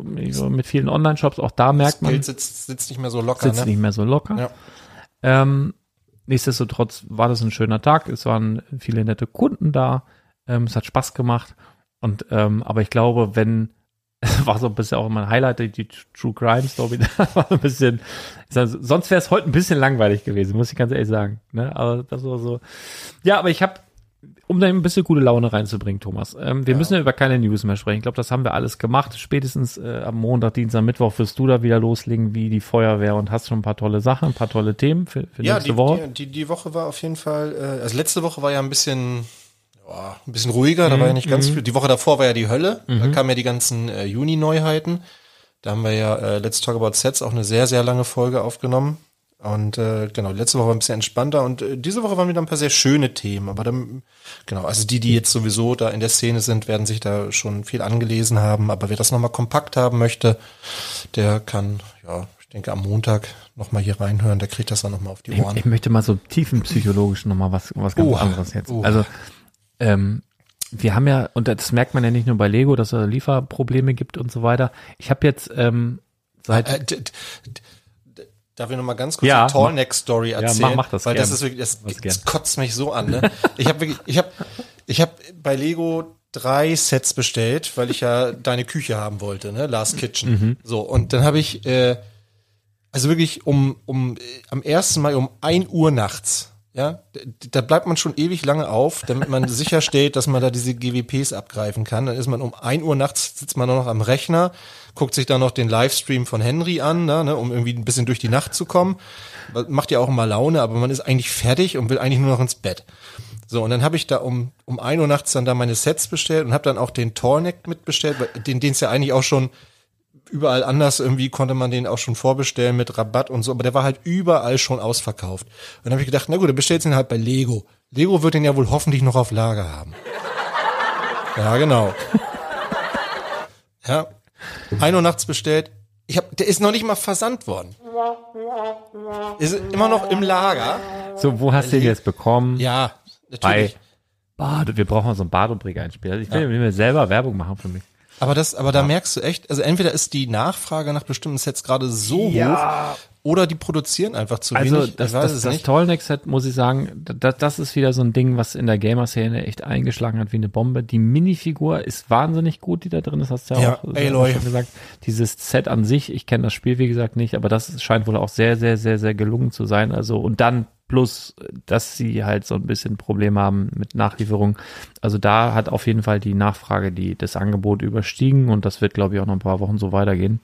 mit vielen Online-Shops, auch da merkt Das man, Geld sitzt, sitzt nicht mehr so locker, sitzt ne? nicht mehr so locker. Ja. Ähm, nichtsdestotrotz war das ein schöner Tag. Es waren viele nette Kunden da. Ähm, es hat Spaß gemacht. Und ähm, aber ich glaube, wenn es war so ein bisschen auch mein Highlight, die, True Crime Story, das war ein bisschen, also, sonst wäre es heute ein bisschen langweilig gewesen, muss ich ganz ehrlich sagen. Ne? Aber das war so. Ja, aber ich habe, um da ein bisschen gute Laune reinzubringen, Thomas. Ähm, wir müssen ja über keine News mehr sprechen. Ich glaube, das haben wir alles gemacht. Spätestens äh, am Montag, Dienstag, Mittwoch wirst du da wieder loslegen, wie die Feuerwehr und hast schon ein paar tolle Sachen, ein paar tolle Themen für, für Ja, nächste die, Woche. die, die, die Woche war auf jeden Fall, äh, also letzte Woche war ja ein bisschen, ja, ein bisschen ruhiger, da war ja nicht ganz viel. Die Woche davor war ja die Hölle, da kamen ja die ganzen äh, Juni-Neuheiten. Da haben wir ja äh, Let's Talk About Sets auch eine sehr, sehr lange Folge aufgenommen. Und äh, genau, letzte Woche war ein bisschen entspannter und äh, diese Woche waren wieder ein paar sehr schöne Themen. Aber dann, genau, also die, die jetzt sowieso da in der Szene sind, werden sich da schon viel angelesen haben. Aber wer das nochmal kompakt haben möchte, der kann, ja, ich denke am Montag nochmal hier reinhören, der kriegt das dann nochmal auf die Ich, Ohren. ich möchte mal so tiefenpsychologisch nochmal was, was ganz Oh. anderes jetzt. Oh. Also, ähm, wir haben ja, und das merkt man ja nicht nur bei Lego, dass es Lieferprobleme gibt und so weiter. Ich habe jetzt ähm, seit Äh, Darf ich noch mal ganz kurz Ja, die Tallneck-Story Ja, erzählen? mach- mach das Weil gern. das ist wirklich, das, das kotzt mich so an. Ne? Ich habe wirklich, ich habe, ich habe bei Lego drei Sets bestellt, weil ich ja deine Küche haben wollte, ne, Last Kitchen. Mhm. So und dann habe ich, äh, also wirklich um um äh, am ersten Mal um ein Uhr nachts. Ja, da bleibt man schon ewig lange auf, damit man sicherstellt, dass man da diese GWPs abgreifen kann. Dann ist man um ein Uhr nachts, sitzt man nur noch am Rechner, guckt sich dann noch den Livestream von Henry an, ne, ne, um irgendwie ein bisschen durch die Nacht zu kommen. Macht ja auch immer Laune, aber man ist eigentlich fertig und will eigentlich nur noch ins Bett. So, und dann habe ich da um, um ein Uhr nachts dann da meine Sets bestellt und habe dann auch den Torneck mitbestellt, den es ja eigentlich auch schon überall anders irgendwie konnte man den auch schon vorbestellen mit Rabatt und so, aber der war halt überall schon ausverkauft. Und dann habe ich gedacht, na gut, dann bestellst du ihn halt bei Lego. Lego wird den ja wohl hoffentlich noch auf Lager haben. Ja, genau. Ja. Ein Uhr nachts bestellt. Ich hab, der ist noch nicht mal versandt worden. Ist immer noch im Lager. so, wo hast du den jetzt bekommen? Ja, Bei natürlich. Bade, wir brauchen mal so einen Badobrick einspieler Ich will ja. mir selber Werbung machen für mich. Aber das, aber da merkst du echt, also entweder ist die Nachfrage nach bestimmten Sets gerade so hoch oder die produzieren einfach zu Also wenig. das, weiß das, das nicht. Tollneck-Set, muss ich sagen, das, das ist wieder so ein Ding, was in der Gamer-Szene echt eingeschlagen hat wie eine Bombe. Die Minifigur ist wahnsinnig gut, die da drin ist, hast du ja, Ja, auch Aloy. schon gesagt. Dieses Set an sich, ich kenne das Spiel wie gesagt nicht, aber das scheint wohl auch sehr, sehr, sehr, sehr gelungen zu sein. Also und dann plus, dass sie halt so ein bisschen Probleme haben mit Nachlieferung. Also da hat auf jeden Fall die Nachfrage die das Angebot überstiegen und das wird, glaube ich, auch noch ein paar Wochen so weitergehen.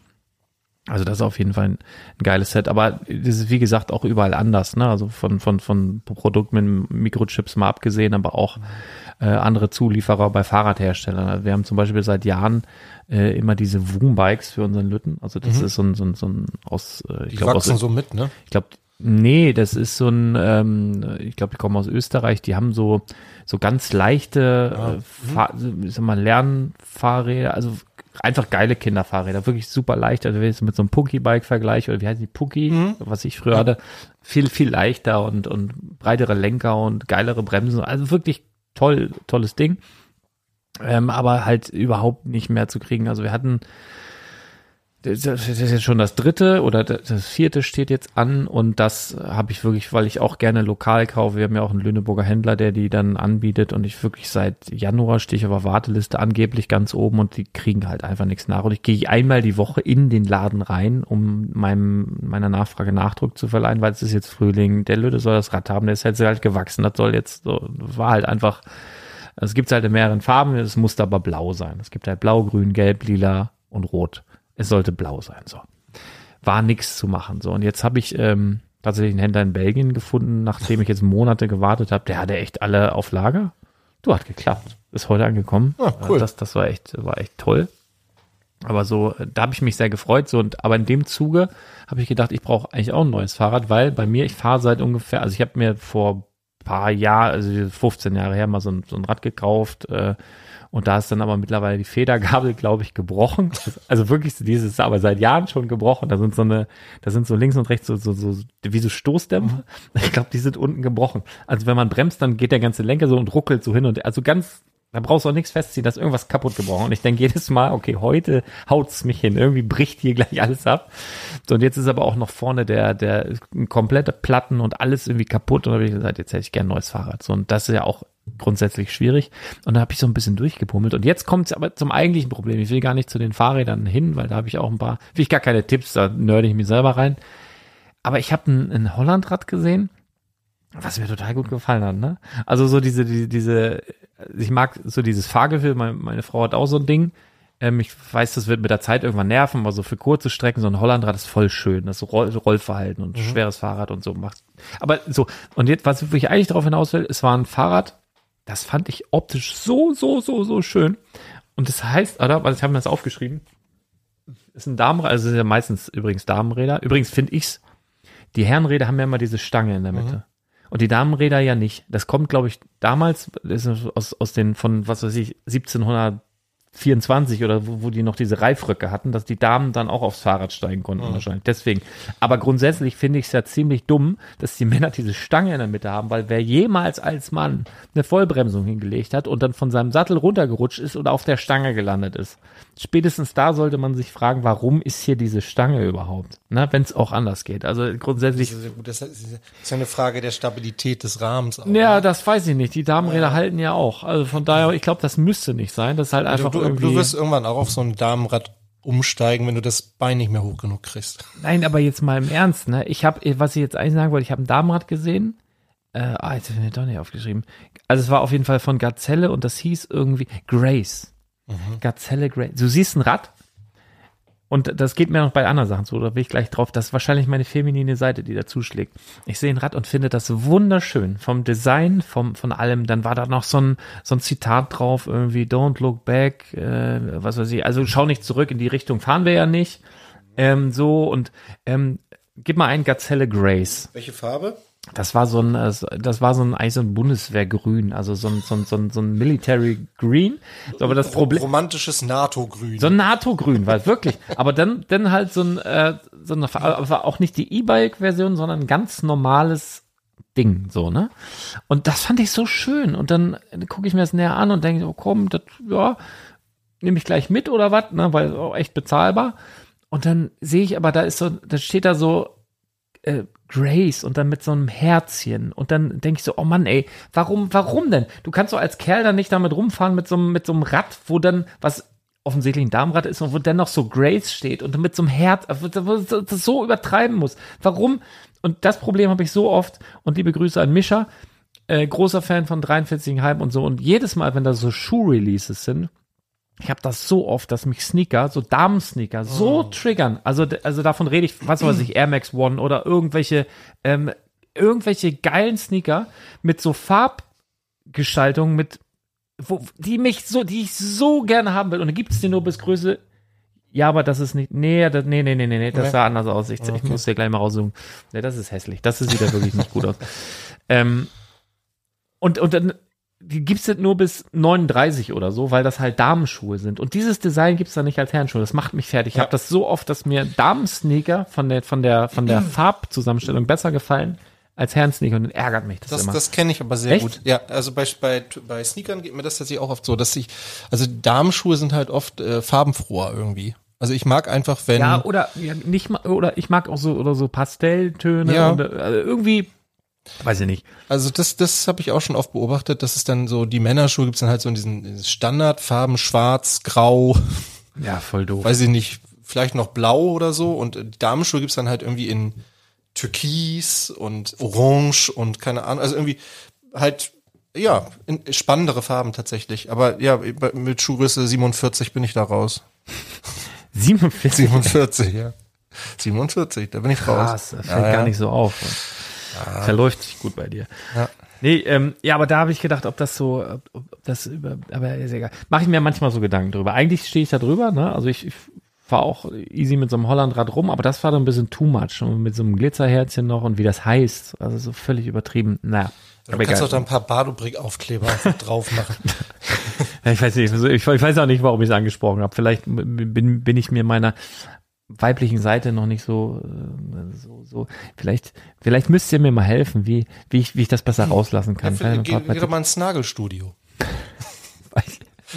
Also das ist auf jeden Fall ein, ein geiles Set, aber das ist wie gesagt auch überall anders, ne? Also von von von Produkten mit Mikrochips mal abgesehen, aber auch äh, andere Zulieferer bei Fahrradherstellern. Also wir haben zum Beispiel seit Jahren äh, immer diese Woom-Bikes für unseren Lütten. Also das ist so ein so ein, so ein aus äh, ich glaube so mit, ne? ich glaube, nee, das ist so ein, ähm, ich glaube, die kommen aus Österreich, die haben so, so ganz leichte, äh, Fahr sag mal, Lernfahrräder, also einfach geile Kinderfahrräder, wirklich super leicht. Also wenn ich es mit so einem Pucki-Bike vergleiche, oder wie heißt die Pucki, was ich früher hatte, viel, viel leichter und, und breitere Lenker und geilere Bremsen. Also wirklich toll, tolles Ding. Ähm, aber halt überhaupt nicht mehr zu kriegen. Also wir hatten das ist jetzt schon das dritte oder das vierte steht jetzt an und das habe ich wirklich, weil ich auch gerne lokal kaufe. Wir haben ja auch einen Lüneburger Händler, der die dann anbietet und ich wirklich seit Januar stehe ich auf der Warteliste angeblich ganz oben und die kriegen halt einfach nichts nach. Und ich gehe einmal die Woche in den Laden rein, um meinem, meiner Nachfrage Nachdruck zu verleihen, weil es ist jetzt Frühling. Der Lüde soll das Rad haben, der ist jetzt halt gewachsen. Das soll jetzt so, war halt einfach, es gibt halt in mehreren Farben, es muss aber blau sein. Es gibt halt blau, grün, gelb, lila und rot. Es sollte blau sein, so. War nix zu machen, so. Und jetzt habe ich ähm, tatsächlich einen Händler in Belgien gefunden, nachdem ich jetzt Monate gewartet habe. Der hatte echt alle auf Lager. Du, hat geklappt. Ist heute angekommen. Ah, cool. Das, das war echt, war echt toll. Aber so, da habe ich mich sehr gefreut. So, und aber in dem Zuge habe ich gedacht, ich brauche eigentlich auch ein neues Fahrrad, weil bei mir, ich fahre seit ungefähr, also ich habe mir vor paar Jahren, also 15 Jahre her, mal so ein, so ein Rad gekauft. Äh, und da ist dann aber mittlerweile die Federgabel, glaube ich, gebrochen. Also wirklich, so dieses ist aber seit Jahren schon gebrochen. Da sind so eine, da sind so links und rechts so, so, so wie so Stoßdämpfer. Ich glaube, die sind unten gebrochen. Also wenn man bremst, dann geht der ganze Lenker so und ruckelt so hin und also ganz da brauchst du auch nichts festziehen, da ist irgendwas kaputt gebrochen. Und ich denke jedes Mal, okay, heute haut's mich hin. Irgendwie bricht hier gleich alles ab. So, und jetzt ist aber auch noch vorne der, der komplette Platten und alles irgendwie kaputt. Und da habe ich gesagt, jetzt hätte ich gern ein neues Fahrrad. So, und das ist ja auch grundsätzlich schwierig. Und da habe ich so ein bisschen durchgepummelt. Und jetzt kommt's aber zum eigentlichen Problem. Ich will gar nicht zu den Fahrrädern hin, weil da habe ich auch ein paar, will ich gar keine Tipps, da nörde ich mich selber rein. Aber ich habe ein, ein Hollandrad gesehen, was mir total gut gefallen hat, ne? Also so diese, die, diese, ich mag so dieses Fahrgefühl, meine, meine Frau hat auch so ein Ding. Ähm, ich weiß, das wird mit der Zeit irgendwann nerven, aber so für kurze Strecken, so ein Hollandrad ist voll schön, das Roll Rollverhalten und schweres Fahrrad und so macht. Aber so, und jetzt, was ich eigentlich darauf hinaus will, es war ein Fahrrad, das fand ich optisch so, so, so, so schön. Und das heißt, oder? Was ich habe mir das aufgeschrieben. Ist ein Damenrad, also es sind ja meistens übrigens Damenräder. Übrigens finde ich's Die Herrenräder haben ja immer diese Stange in der Mitte. Und die Damenräder ja nicht. Das kommt, glaube ich, damals das ist aus, aus den von, was weiß ich, 1724 oder wo, wo die noch diese Reifröcke hatten, dass die Damen dann auch aufs Fahrrad steigen konnten wahrscheinlich. Deswegen. Aber grundsätzlich finde ich es ja ziemlich dumm, dass die Männer diese Stange in der Mitte haben, weil wer jemals als Mann eine Vollbremsung hingelegt hat und dann von seinem Sattel runtergerutscht ist oder auf der Stange gelandet ist, spätestens da sollte man sich fragen, warum ist hier diese Stange überhaupt? Na, wenn es auch anders geht. Also grundsätzlich Das ist, ja das ist ja eine Frage der Stabilität des Rahmens. Auch, Ja, ne? das weiß ich nicht. Die Damenräder halten ja auch. Also von daher, ich glaube, das müsste nicht sein. Das ist halt du, einfach du, irgendwie. du wirst irgendwann auch auf so ein Damenrad umsteigen, wenn du das Bein nicht mehr hoch genug kriegst. Nein, aber jetzt mal im Ernst, ne? Ich habe, was ich jetzt eigentlich sagen wollte, ich habe ein Damenrad gesehen. Äh, ah, jetzt habe ich mir doch nicht aufgeschrieben. Also es war auf jeden Fall von Gazelle und das hieß irgendwie Grace. Gazelle Grace. Du siehst ein Rad und das geht mir noch bei anderen Sachen so, da will ich gleich drauf. Das ist wahrscheinlich meine feminine Seite, die da zuschlägt. Ich sehe ein Rad und finde das wunderschön. Vom Design, vom, von allem. Dann war da noch so ein, so ein Zitat drauf, irgendwie Don't look back, äh, was weiß ich. Also schau nicht zurück, in die Richtung fahren wir ja nicht. Ähm, so und ähm, gib mal ein Gazelle Grace. Welche Farbe? Das war so ein, äh, das war so ein, eigentlich so ein Bundeswehrgrün, also so ein, so ein, so ein, so ein Military Green. So, aber das Problem, Romantisches NATO-Grün. so ein NATO-Grün es wirklich. Aber dann, dann halt so ein, äh, so eine, aber auch nicht die E-Bike-Version, sondern ein ganz normales Ding, so, ne? Und das fand ich so schön. Und dann gucke ich mir das näher an und denke, oh komm, das, ja, nehme ich gleich mit oder was, ne? Weil auch echt bezahlbar. Und dann sehe ich aber, da ist so, da steht da so, äh, Grace und dann mit so einem Herzchen und dann denke ich so, oh Mann, ey, warum, warum denn? Du kannst doch als Kerl dann nicht damit rumfahren mit so, mit so einem Rad, wo dann, was offensichtlich ein Darmrad ist und wo dann noch so Grace steht und mit so einem Herz, das so übertreiben muss. Warum? Und das Problem habe ich so oft und liebe Grüße an Mischa, äh, großer Fan von 43,5 und so und jedes Mal, wenn da so Schuh-Releases sind, ich habe das so oft, dass mich Sneaker, so Damensneaker, so triggern. Also, also davon rede ich, was weiß ich, Air Max One oder irgendwelche, ähm, irgendwelche geilen Sneaker mit so Farbgestaltung, mit, wo, die mich so, die ich so gerne haben will. Und dann gibt es die nur bis Größe. Ja, aber das ist nicht, nee, das, nee, nee, nee, nee, nee, das sah anders aus. Ich, ich muss dir gleich mal raussuchen. Nee, das ist hässlich. Das sieht ja wirklich nicht gut aus. Ähm, und, und dann gibt's das nur bis 39 oder so, weil das halt Damenschuhe sind. Und dieses Design gibt's dann nicht als Herrenschuhe. Das macht mich fertig. Ich Ja. habe das so oft, dass mir Damensneaker von der, von der, von der Farbzusammenstellung besser gefallen als Herrensneaker. Und dann ärgert mich das, Das, immer. das kenne ich aber sehr Echt? gut. Ja, also bei, bei, bei Sneakern geht mir das tatsächlich auch oft so, dass ich, also Damenschuhe sind halt oft äh, farbenfroher irgendwie. Also ich mag einfach, wenn, ja, oder ja, nicht mal, oder ich mag auch so oder so Pastelltöne Ja. und äh, also irgendwie weiß ich nicht. also das, das habe ich auch schon oft beobachtet, dass es dann so, die Männerschuhe gibt's dann halt so in diesen Standardfarben, schwarz, grau, Ja, voll doof. weiß ich nicht, vielleicht noch blau oder so und äh, die Damenschuhe gibt's dann halt irgendwie in Türkis und Orange und keine Ahnung, also irgendwie halt, ja, spannendere Farben tatsächlich. Aber ja, mit Schuhgröße 47 bin ich da raus. 47 47, ja. 47, da bin ich raus. Krass, das fällt Ja, gar ja. nicht so auf. Verläuft sich gut bei dir. Ja. Nee, ähm, ja, aber da habe ich gedacht, ob das so, ob, ob das über, aber ist egal. Mache ich mir manchmal so Gedanken drüber. Eigentlich stehe ich da drüber, ne? Also ich, ich fahre auch easy mit so einem Hollandrad rum, aber das war dann ein bisschen too much. Und mit so einem Glitzerherzchen noch und wie das heißt. Also so völlig übertrieben. Naja. Du aber kannst egal. doch da ein paar Badobrick-Aufkleber einfach drauf machen. Ja, ich weiß nicht, ich, ich weiß auch nicht, warum ich es angesprochen habe. Vielleicht bin, bin ich mir meiner weiblichen Seite noch nicht so, äh, so, so. Vielleicht, vielleicht müsst ihr mir mal helfen, wie, wie ich, wie ich das besser rauslassen kann. Ja, Keine geh, Part- geh doch mal ins Nagelstudio.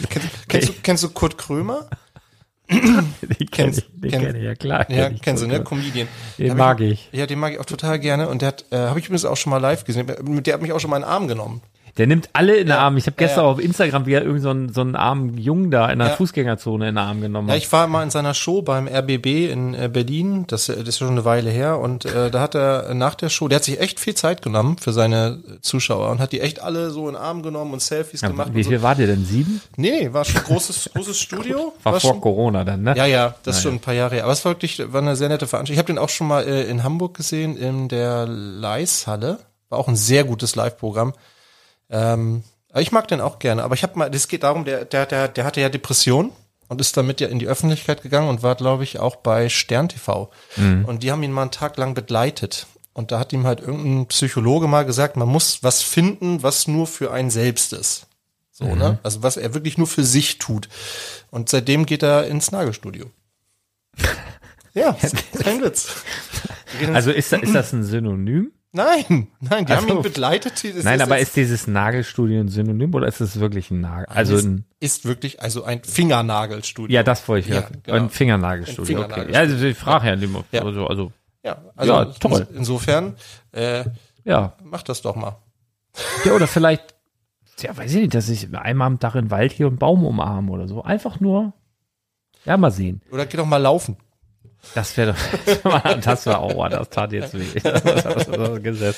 Kennst, kennst, du, kennst du Kurt Krömer? Den Kennst- ich, den kenn- kenne ich, ja klar. Ja, kenn ich kennst du, ne? Comedian. Den Hab mag ich. Ja, den mag ich auch total gerne. Und der hat, äh, habe ich übrigens auch schon mal live gesehen. Mit Der hat mich auch schon mal in den Arm genommen. Der nimmt alle in den Arm. Ich habe gestern ja. auf Instagram wieder irgend so einen, so einen armen Jungen da in der Ja. Fußgängerzone in den Arm genommen. Ja, ich war mal in seiner Show beim RBB in äh, Berlin. Das, äh, das ist schon eine Weile her. Und äh, da hat er nach der Show, der hat sich echt viel Zeit genommen für seine Zuschauer und hat die echt alle so in den Arm genommen und Selfies Ja, gemacht. wie und so. viel war der denn? Sieben? Nee, war schon großes, großes Studio. War, vor schon, Corona dann, ne? Ja, ja, das ist schon ein paar Jahre her. Aber es war wirklich, war eine sehr nette Veranstaltung. Ich habe den auch schon mal äh, in Hamburg gesehen, in der Leishalle. War auch ein sehr gutes Live-Programm. Ähm, aber ich mag den auch gerne. Aber ich habe mal, das geht darum, der, der, der, der hatte ja Depression und ist damit ja in die Öffentlichkeit gegangen und war, glaube ich, auch bei Stern TV. Und die haben ihn mal einen Tag lang begleitet. Und da hat ihm halt irgendein Psychologe mal gesagt, man muss was finden, was nur für einen selbst ist. So, ne? Also was er wirklich nur für sich tut. Und seitdem geht er ins Nagelstudio. ja, kein Witz. Also ist, ist das ein Synonym? Nein, nein, die haben Also- ihn begleitet. Es Nein, aber jetzt- ist dieses Nagelstudio ein Synonym oder ist es wirklich ein Nagel? Also ein, ist wirklich also ein Fingernagelstudio. ja, das wollte ich Ja, genau. Ein Fingernagelstudio. Ein Okay. Fingernagelstudio. Ja, also ich frage ja immer. Ja. Also, also, Ja, also Ja, toll. insofern äh, ja. mach das doch mal. Ja, oder vielleicht, ja, weiß ich nicht, dass ich einmal am Tag in den Wald hier einen Baum umarme oder so. Einfach nur, ja, mal sehen. Oder geh doch mal laufen. Das wäre doch, das war auch, oh, das tat jetzt weh.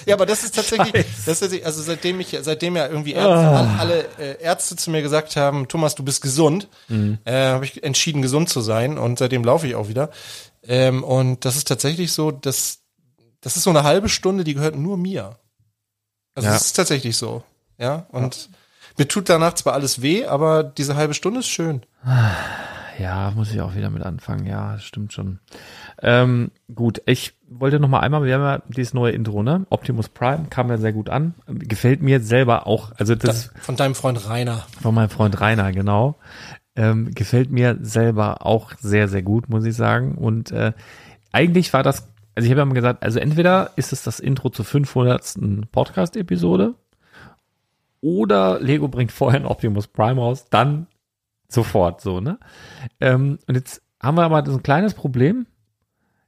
Ja, aber das ist tatsächlich, das ist also seitdem ich, seitdem ja irgendwie Ärzte, alle, alle äh, Ärzte zu mir gesagt haben, Thomas, du bist gesund, äh, habe ich entschieden, gesund zu sein und seitdem laufe ich auch wieder. Ähm, und das ist tatsächlich so, dass das ist so eine halbe Stunde, die gehört nur mir. Also Ja. das ist tatsächlich so, ja. Und mir tut danach zwar alles weh, aber diese halbe Stunde ist schön. Ja, muss ich auch wieder mit anfangen. Ja, das stimmt schon. Ähm, gut, ich wollte noch mal einmal, wir haben ja dieses neue Intro, ne? Optimus Prime kam ja sehr gut an. Gefällt mir selber auch. Also das ist Von deinem Freund Rainer. von meinem Freund Rainer, genau. Ähm, gefällt mir selber auch sehr, sehr gut, muss ich sagen. Und äh, eigentlich war das, also ich habe ja mal gesagt, also entweder ist es das Intro zur 500. Podcast-Episode oder Lego bringt vorher ein Optimus Prime raus, dann sofort so, ne? Ähm, und jetzt haben wir aber so ein kleines Problem.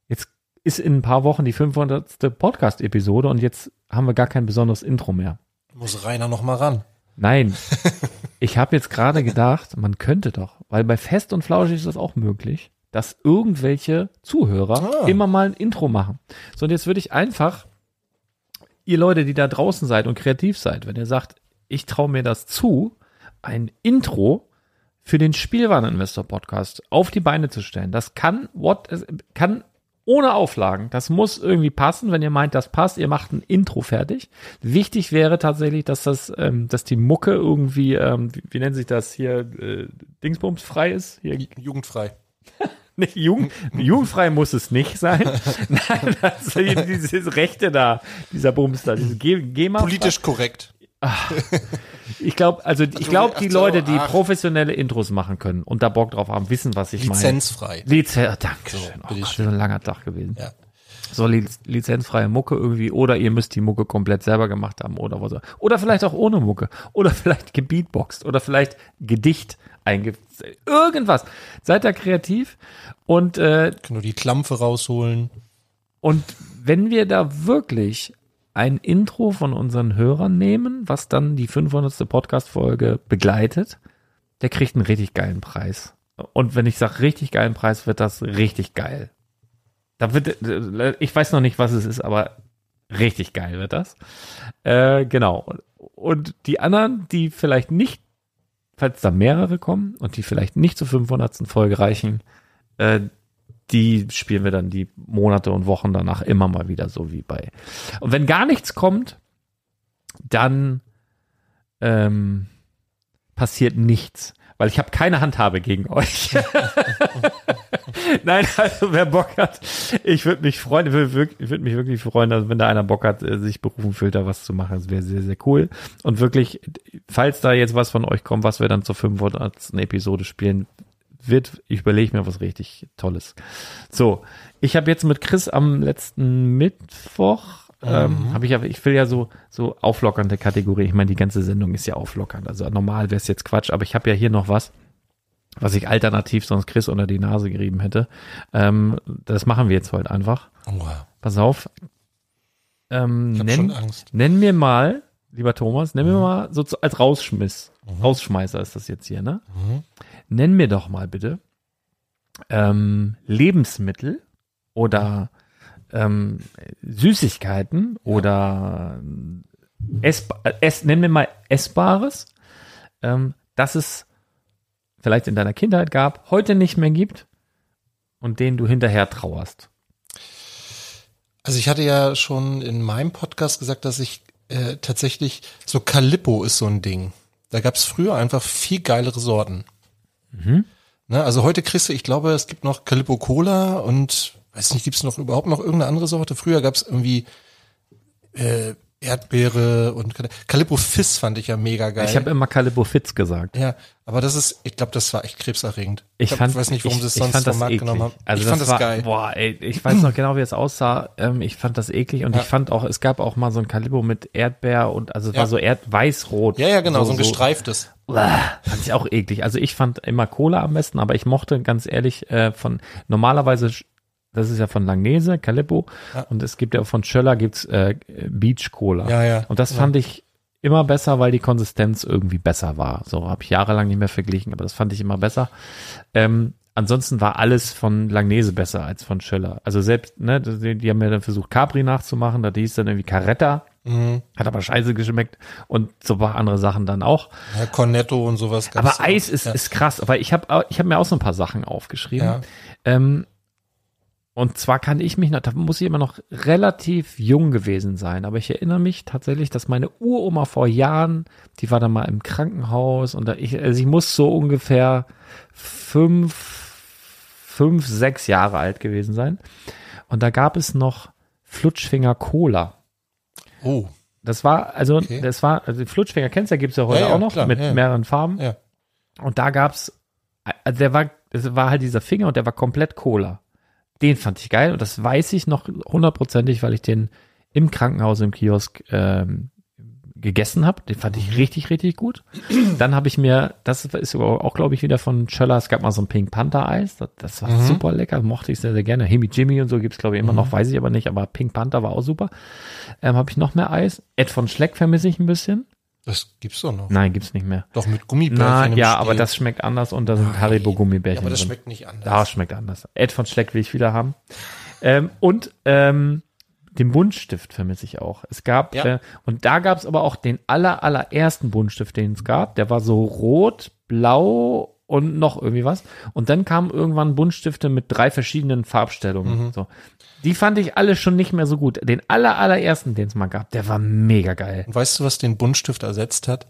Jetzt ist in ein paar Wochen die 500. Podcast-Episode und jetzt haben wir gar kein besonderes Intro mehr. Muss Rainer noch mal ran. Nein. Ich habe jetzt gerade gedacht, man könnte doch, weil bei Fest und Flauschig ist das auch möglich, dass irgendwelche Zuhörer Ah. immer mal ein Intro machen. So, und jetzt würde ich einfach, ihr Leute, die da draußen seid und kreativ seid, wenn ihr sagt, ich traue mir das zu, ein Intro für den Spielwareninvestor Podcast auf die Beine zu stellen. Das kann, what, kann ohne Auflagen. Das muss irgendwie passen. Wenn ihr meint, das passt, ihr macht ein Intro fertig. Wichtig wäre tatsächlich, dass das, ähm, dass die Mucke irgendwie, ähm, wie, wie nennt sich das hier, äh, Dingsbums frei ist. Hier, Jugendfrei. nicht Jugend, jugendfrei muss es nicht sein. Nein, das ist hier dieses Rechte da, dieser Bums da, diese G- GEMA. Politisch korrekt. Ich glaube, also ich Also, glaube, die Leute, die professionelle Intros machen können und da Bock drauf haben, wissen, was ich meine. Lizenzfrei. Lizenz, danke schön. Oh. Gott, das ist ein langer Tag gewesen. Ja. So Liz lizenzfreie Mucke irgendwie oder ihr müsst die Mucke komplett selber gemacht haben oder was. auch- Oder vielleicht auch ohne Mucke oder vielleicht gebeatboxt oder vielleicht Gedicht einge irgendwas. Seid da kreativ und äh, Können nur die Klampfe rausholen. und wenn wir da wirklich ein Intro von unseren Hörern nehmen, was dann die 500. Podcast-Folge begleitet, der kriegt einen richtig geilen Preis. Und wenn ich sage richtig geilen Preis, wird das richtig geil. Da wird, ich weiß noch nicht, was es ist, aber richtig geil wird das. Äh, genau. Und die anderen, die vielleicht nicht, falls da mehrere kommen und die vielleicht nicht zur 500. Folge reichen, äh, die spielen wir dann die Monate und Wochen danach immer mal wieder so wie bei. Und wenn gar nichts kommt, dann ähm, passiert nichts, weil ich habe keine Handhabe gegen euch. Nein, also wer Bock hat, ich würde mich freuen, ich würde würd mich wirklich freuen, also wenn da einer Bock hat, äh, sich berufen fühlt, da was zu machen, das wäre sehr, sehr cool. Und wirklich, falls da jetzt was von euch kommt, was wir dann zur 500. Episode spielen, wird, ich überlege mir was richtig Tolles. So, ich habe jetzt mit Chris am letzten Mittwoch, ähm, habe ich aber, ich will ja so, so auflockernde Kategorie. Ich meine, die ganze Sendung ist ja auflockernd. Also normal wäre es jetzt Quatsch, aber ich habe ja hier noch was, was ich alternativ sonst Chris unter die Nase gerieben hätte. Ähm, das machen wir jetzt heute einfach. Oh, Pass auf. Ähm, ich habe nenn, schon Angst. nenn mir mal, lieber Thomas, nenn mir mal so als Rausschmiss. Rausschmeißer ist das jetzt hier, ne? Nenn mir doch mal bitte ähm, Lebensmittel oder ähm, Süßigkeiten oder essba ess, nenn mir mal Essbares, ähm, das es vielleicht in deiner Kindheit gab, heute nicht mehr gibt und denen du hinterher trauerst. Also ich hatte ja schon in meinem Podcast gesagt, dass ich äh, tatsächlich so Calippo ist so ein Ding. Da gab es früher einfach viel geilere Sorten. Ne, also heute kriegst du, ich glaube, es gibt noch Calippo Cola und weiß nicht, gibt es noch überhaupt noch irgendeine andere Sorte? Früher gab es irgendwie äh, Erdbeere und Calippo Fizz fand ich ja mega geil. Ich habe immer Calippo Fitz gesagt. ja, aber das ist, ich glaube, das war echt krebserregend. Ich, glaub, fand, ich weiß nicht, warum ich, sie es ich sonst vom das Markt genommen haben. Also ich fand das, das war, geil. Boah, ey, ich weiß noch genau, wie es aussah. Ähm, ich fand das eklig und Ja. ich fand auch, es gab auch mal so ein Calippo mit Erdbeer und also es Ja. war so Erd weiß-rot. Ja, ja, genau, so, ein gestreiftes. Fand ich auch eklig. Also ich fand immer Cola am besten, aber ich mochte ganz ehrlich äh, von normalerweise das ist ja von Langnese, Calippo Ja. und es gibt ja von Schöller gibt's äh, Beach Cola. Ja, ja. Und das fand ich immer besser, weil die Konsistenz irgendwie besser war. So habe ich jahrelang nicht mehr verglichen, aber das fand ich immer besser. Ähm, ansonsten war alles von Langnese besser als von Schöller. Also selbst, ne, die, die haben ja dann versucht, Capri nachzumachen, da hieß dann irgendwie Caretta, Mhm. hat aber scheiße geschmeckt und so ein paar andere Sachen dann auch. Ja, Cornetto und sowas. Aber auch. Eis ist, ja. ist krass, weil ich habe ich hab mir auch so ein paar Sachen aufgeschrieben. Ja. Ähm, und zwar kann ich mich, noch, da muss ich immer noch relativ jung gewesen sein, aber ich erinnere mich tatsächlich, dass meine Uroma vor Jahren, die war dann mal im Krankenhaus und da ich, also ich muss so ungefähr fünf, fünf, sechs Jahre alt gewesen sein. Und da gab es noch Flutschfinger Cola. Oh, Das war, also, Okay. das war, also Flutschfinger kennst du ja, gibt's ja heute Ja, ja, auch noch klar, mit ja. mehreren Farben. Und da gab's, also der war, das war halt dieser Finger und der war komplett Cola. Den fand ich geil und das weiß ich noch hundertprozentig, weil ich den im Krankenhaus im Kiosk ähm, gegessen habe. Den fand ich richtig, richtig gut. Dann habe ich mir, das ist aber auch, glaube ich, wieder von Schöller, es gab mal so ein Pink Panther Eis. Das, das war super lecker, mochte ich sehr, sehr gerne. Himi Jimmy und so gibt's glaube ich, immer noch, weiß ich aber nicht, aber Pink Panther war auch super. Ähm, habe ich noch mehr Eis. Ed von Schleck vermisse ich ein bisschen. Das gibt's doch noch. Nein, gibt's nicht mehr. Doch mit Gummibärchen. Na, ja, Stiel. aber das schmeckt anders und da sind Haribo Ja, Gummibärchen aber das drin. schmeckt nicht anders. Da schmeckt anders. Ed von Schleck will ich wieder haben. Ähm, und ähm, den Buntstift vermisse ich auch. Es gab, Ja. äh, und da gab es aber auch den aller, allerersten Buntstift, den es gab. Der war so rot, blau und noch irgendwie was. Und dann kamen irgendwann Buntstifte mit drei verschiedenen Farbstellungen. Mhm. So. Die fand ich alle schon nicht mehr so gut. Den aller, allerersten, den es mal gab, der war mega geil. Und weißt du, was den Buntstift ersetzt hat?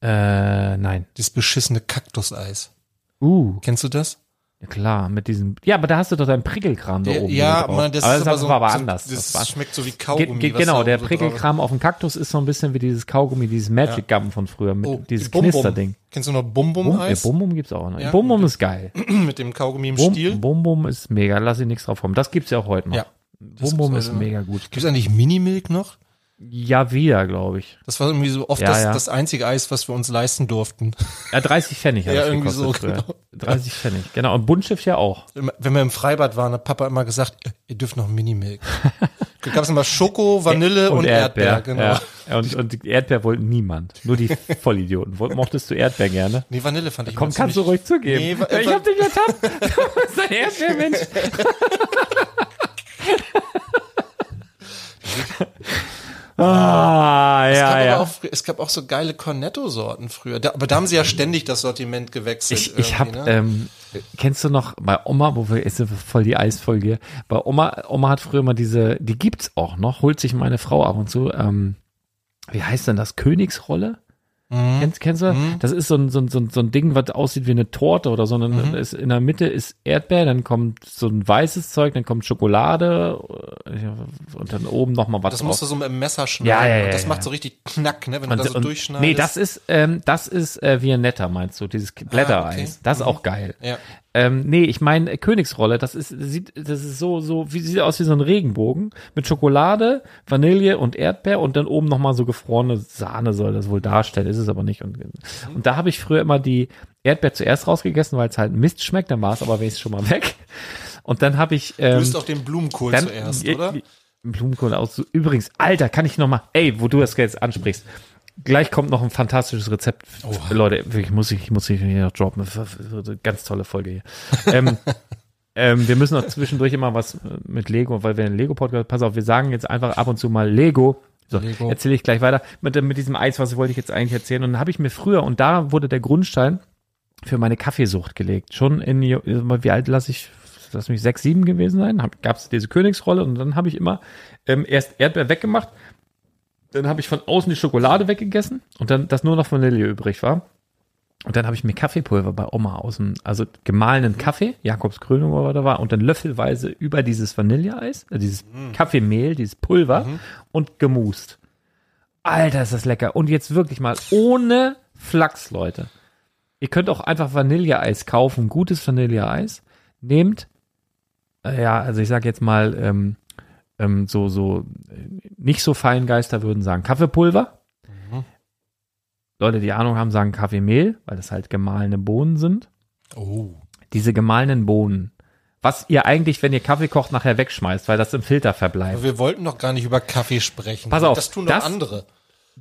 Äh, nein. Dieses beschissene Kaktuseis. Uh, Kennst du das? Ja klar, mit diesem. Ja, aber da hast du doch deinen Prickelkram da Ja, oben. ja, man, das aber ist aber so, war aber so anders. Das, Das war, schmeckt so wie Ge Kaugummi. ge was genau, der so drauf. Prickelkram auf dem Kaktus ist so ein bisschen wie dieses Kaugummi, dieses Magic Gum von früher, mit Oh, dieses Bum Bum. Knisterding. Kennst du noch Bum, ja, Bum-Bum-Eis? Bum Bum gibt's auch noch. Ja. Bum Bum ist geil. mit dem Kaugummi im Bum, Stiel. Bum Bum ist mega, lass ich nichts drauf kommen. Das gibt's ja auch heute noch. Ja. Bum Bum gibt's ist noch. mega gut. Gibt's eigentlich Minimilk noch? Ja, wieder, glaube ich. Das war irgendwie so oft Ja, das, ja. das einzige Eis, was wir uns leisten durften. Ja, 30 Pfennig Ja, irgendwie so, genau. 30 Pfennig, genau. Und Buntschiff ja auch. Wenn wir im Freibad waren, hat Papa immer gesagt, ihr dürft noch Minimilk. Da gab's immer Schoko, Vanille und, Erdbeer. Genau. Ja. Und, und Erdbeer wollten niemand. Nur die Vollidioten. Mochtest du Erdbeer gerne? Nee, Vanille fand ich Komm, kannst du ruhig zugeben. Nee, wa- ich hab dich ertappt. Du bist ein Erdbeermensch. Ah, Es, ja, gab ja. auch, es gab auch so geile Cornetto-Sorten früher. Da, aber da haben sie ja ständig das Sortiment gewechselt. Ich, ich habe, ne? ähm, kennst du noch bei Oma, wo wir, ist voll die Eisfolge. Bei Oma, Oma hat früher mal diese, die gibt's auch noch, holt sich meine Frau ab und zu, ähm, wie heißt denn das? Königsrolle? Mhm. Kennst, kennst du? Das ist so ein, so, ein, so, ein, so ein Ding, was aussieht wie eine Torte oder so. Mhm. ist, in der Mitte ist Erdbeer, dann kommt so ein weißes Zeug, dann kommt Schokolade äh, und dann oben nochmal was Das drauf. musst du so mit dem Messer schneiden. Ja, ja, ja, und das macht so richtig Knack, ne, wenn du Und- da so und- durchschneidest. Nee, das ist, ähm, das ist äh, Viennetta, meinst du, dieses Blättereis. okay. Das ist auch geil. Ja. Ähm, nee, ich meine äh, Königsrolle, das ist, sieht, das ist so, so, wie sieht aus wie so ein Regenbogen mit Schokolade, Vanille und Erdbeer und dann oben nochmal so gefrorene Sahne soll das wohl darstellen, ist es aber nicht. Und, und da habe ich früher immer die Erdbeer zuerst rausgegessen, weil es halt Mist schmeckt, dann war es aber wenigstens schon mal weg. Und dann habe ich, Du ähm, isst auch den Blumenkohl dann, zuerst, oder? Blumenkohl aus. Übrigens, Alter, kann ich noch mal, ey, wo du das jetzt ansprichst. Gleich kommt noch ein fantastisches Rezept. Leute, wirklich muss ich, muss ich hier noch droppen. Ganz tolle Folge hier. ähm, ähm, wir müssen noch zwischendurch immer was mit Lego, weil wir einen Lego-Podcast, pass auf, wir sagen jetzt einfach ab und zu mal Lego. So, erzähle ich gleich weiter. Mit, mit diesem Eis, was wollte ich jetzt eigentlich erzählen? Und dann habe ich mir früher, und da wurde der Grundstein für meine Kaffeesucht gelegt. Schon in, wie alt lasse ich, lass mich sechs, sieben gewesen sein, gab es diese Königsrolle und dann habe ich immer ähm, erst Erdbeer weggemacht, dann habe ich von außen die Schokolade weggegessen und dann, dass nur noch Vanille übrig war. Und dann habe ich mir Kaffeepulver bei Oma aus dem, also gemahlenen Kaffee, Jakobs Krönung oder was da war, und dann löffelweise über dieses Vanilleeis, äh, dieses Kaffeemehl, dieses Pulver und gemust. Alter, ist das lecker. Und jetzt wirklich mal ohne Flachs, Leute. Ihr könnt auch einfach Vanilleeis kaufen, gutes Vanilleeis. Nehmt, äh, ja, also ich sag jetzt mal, ähm, ähm, so, so, nicht so Feingeister würden sagen Kaffeepulver. Leute, die Ahnung haben, sagen Kaffeemehl, weil das halt gemahlene Bohnen sind. Oh. Diese gemahlenen Bohnen, was ihr eigentlich, wenn ihr Kaffee kocht, nachher wegschmeißt, weil das im Filter verbleibt. Aber wir wollten doch gar nicht über Kaffee sprechen. Pass auf, Das tun doch das- andere.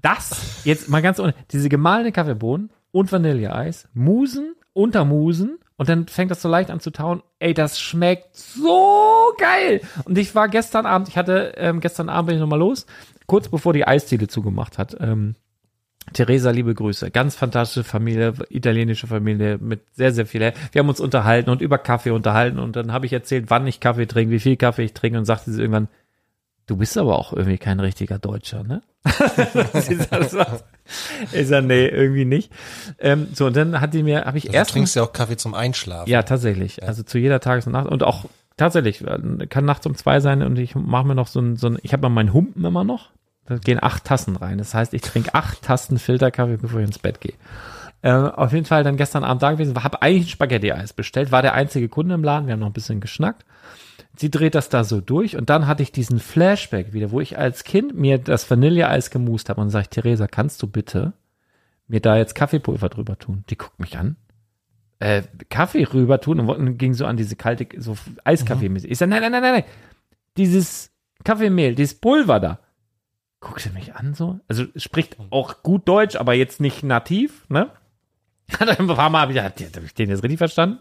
Das, jetzt mal ganz ohne, diese gemahlene Kaffeebohnen und Vanilleeis, musen, untermusen und dann fängt das so leicht an zu tauen. Ey, das schmeckt so geil. Und ich war gestern Abend, ich hatte, ähm, gestern Abend bin ich nochmal los, kurz bevor die Eisdiele zugemacht hat. Ähm, Theresa, liebe Grüße. Ganz fantastische Familie, italienische Familie mit sehr, sehr viel. Wir haben uns unterhalten und über Kaffee unterhalten und dann habe ich erzählt, wann ich Kaffee trinke, wie viel Kaffee ich trinke und sagte sie irgendwann, du bist aber auch irgendwie kein richtiger Deutscher, ne? ich sag, nee, irgendwie nicht. Ähm, so, und dann hat die mir, habe ich Du erst trinkst ja auch Kaffee zum Einschlafen. ja, tatsächlich. Also zu jeder Tages- und Nacht. Und auch tatsächlich, kann nachts um zwei sein und ich mache mir noch so ein, so ein ich habe mal meinen Humpen immer noch. Da gehen acht Tassen rein. Das heißt, ich trinke acht Tassen Filterkaffee, bevor ich ins Bett gehe. Äh, auf jeden Fall dann gestern Abend da gewesen, habe eigentlich ein Spaghetti-Eis bestellt, war der einzige Kunde im Laden, wir haben noch ein bisschen geschnackt. Sie dreht das da so durch und dann hatte ich diesen Flashback wieder, wo ich als Kind mir das Vanilleeis gemust habe und sage Theresa, kannst du bitte mir da jetzt Kaffeepulver drüber tun? Die guckt mich an äh, Kaffee rüber tun und ging so an diese kalte, so Eiskaffee mit. Ich sag, nein, nein, nein, nein, nein. Dieses Kaffeemehl, dieses Pulver da. Guckt sie mich an so? Also spricht auch gut Deutsch, aber jetzt nicht nativ, ne? Hat ein paar Mal habe ich, hab ich den jetzt richtig verstanden?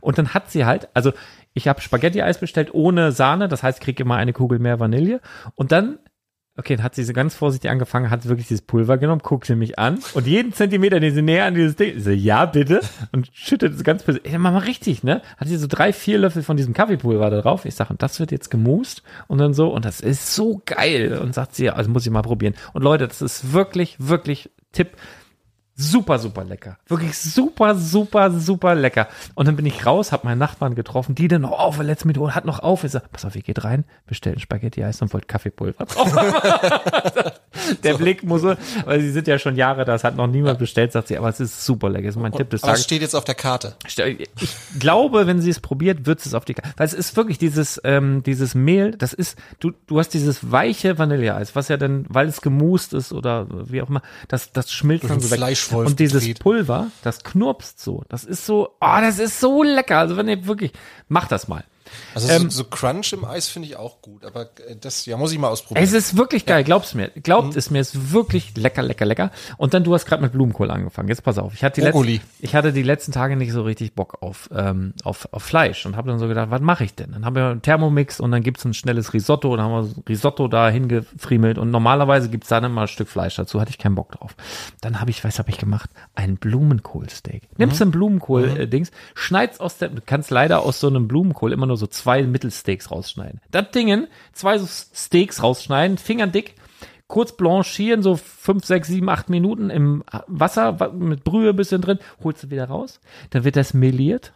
Und dann hat sie halt, also ich habe Spaghetti-Eis bestellt ohne Sahne, das heißt, ich kriege immer eine Kugel mehr Vanille. Und dann, okay, dann hat sie so ganz vorsichtig angefangen, hat wirklich dieses Pulver genommen, guckte mich an und jeden Zentimeter, den sie näher an dieses Ding, so, ja, bitte, und schüttet es ganz böse. Ey, mach mal richtig, ne? Hat sie so drei, vier Löffel von diesem Kaffeepulver da drauf. Ich sage, und das wird jetzt gemust und dann so, und das ist so geil. Und sagt sie, ja, also muss ich mal probieren. Und Leute, das ist wirklich, wirklich Tipp super, super lecker. Wirklich super, super, super lecker. Und dann bin ich raus, habe meinen Nachbarn getroffen, die dann noch auf, letzte Minute hat noch auf. Ich sag, pass auf, ihr geht rein, bestellt ein Spaghetti-Eis und wollt Kaffeepulver drauf. Der Blick muss so, weil sie sind ja schon Jahre, das hat noch niemand bestellt, sagt sie, aber es ist super lecker. Das ist mein Tipp des Aber es Tages. steht jetzt auf der Karte. Ich glaube, wenn sie es probiert, wird es auf die Karte. Weil es ist wirklich dieses, ähm, dieses Mehl, das ist, du, du hast dieses weiche Vanilleeis, was ja dann, weil es gemust ist oder wie auch immer, das, das schmilzt dann so weg. Fleischwolf Und dieses gedreht. Pulver, das knurpst so. Das ist so, oh, das ist so lecker. Also wenn ihr wirklich, macht das mal. Also Ähm, so, so Crunch im Eis finde ich auch gut, aber äh, das ja muss ich mal ausprobieren. Es ist wirklich geil, glaub's mir. Glaubt es mir, es ist wirklich lecker, lecker, lecker. Und dann, du hast gerade mit Blumenkohl angefangen. Jetzt pass auf. Ich hatte die, Brokkoli. letzten, ich hatte die letzten Tage nicht so richtig Bock auf, ähm, auf, auf Fleisch und habe dann so gedacht, was mache ich denn? Dann haben wir einen Thermomix und dann gibt's ein schnelles Risotto und dann haben wir so Risotto da hingefriemelt und normalerweise gibt's da dann mal ein Stück Fleisch dazu. Hatte ich keinen Bock drauf. Dann habe ich, was habe ich gemacht? Ein Blumenkohlsteak. Nimmst du ein Blumenkohl-Dings, schneid's aus der, du kannst leider aus so einem Blumenkohl immer nur so zwei Mittelsteaks rausschneiden. Das Dingen, zwei so Steaks rausschneiden, fingerdick, kurz blanchieren, so fünf, sechs, sieben, acht Minuten im Wasser wa- mit Brühe ein bisschen drin, holst du wieder raus. Dann wird das meliert.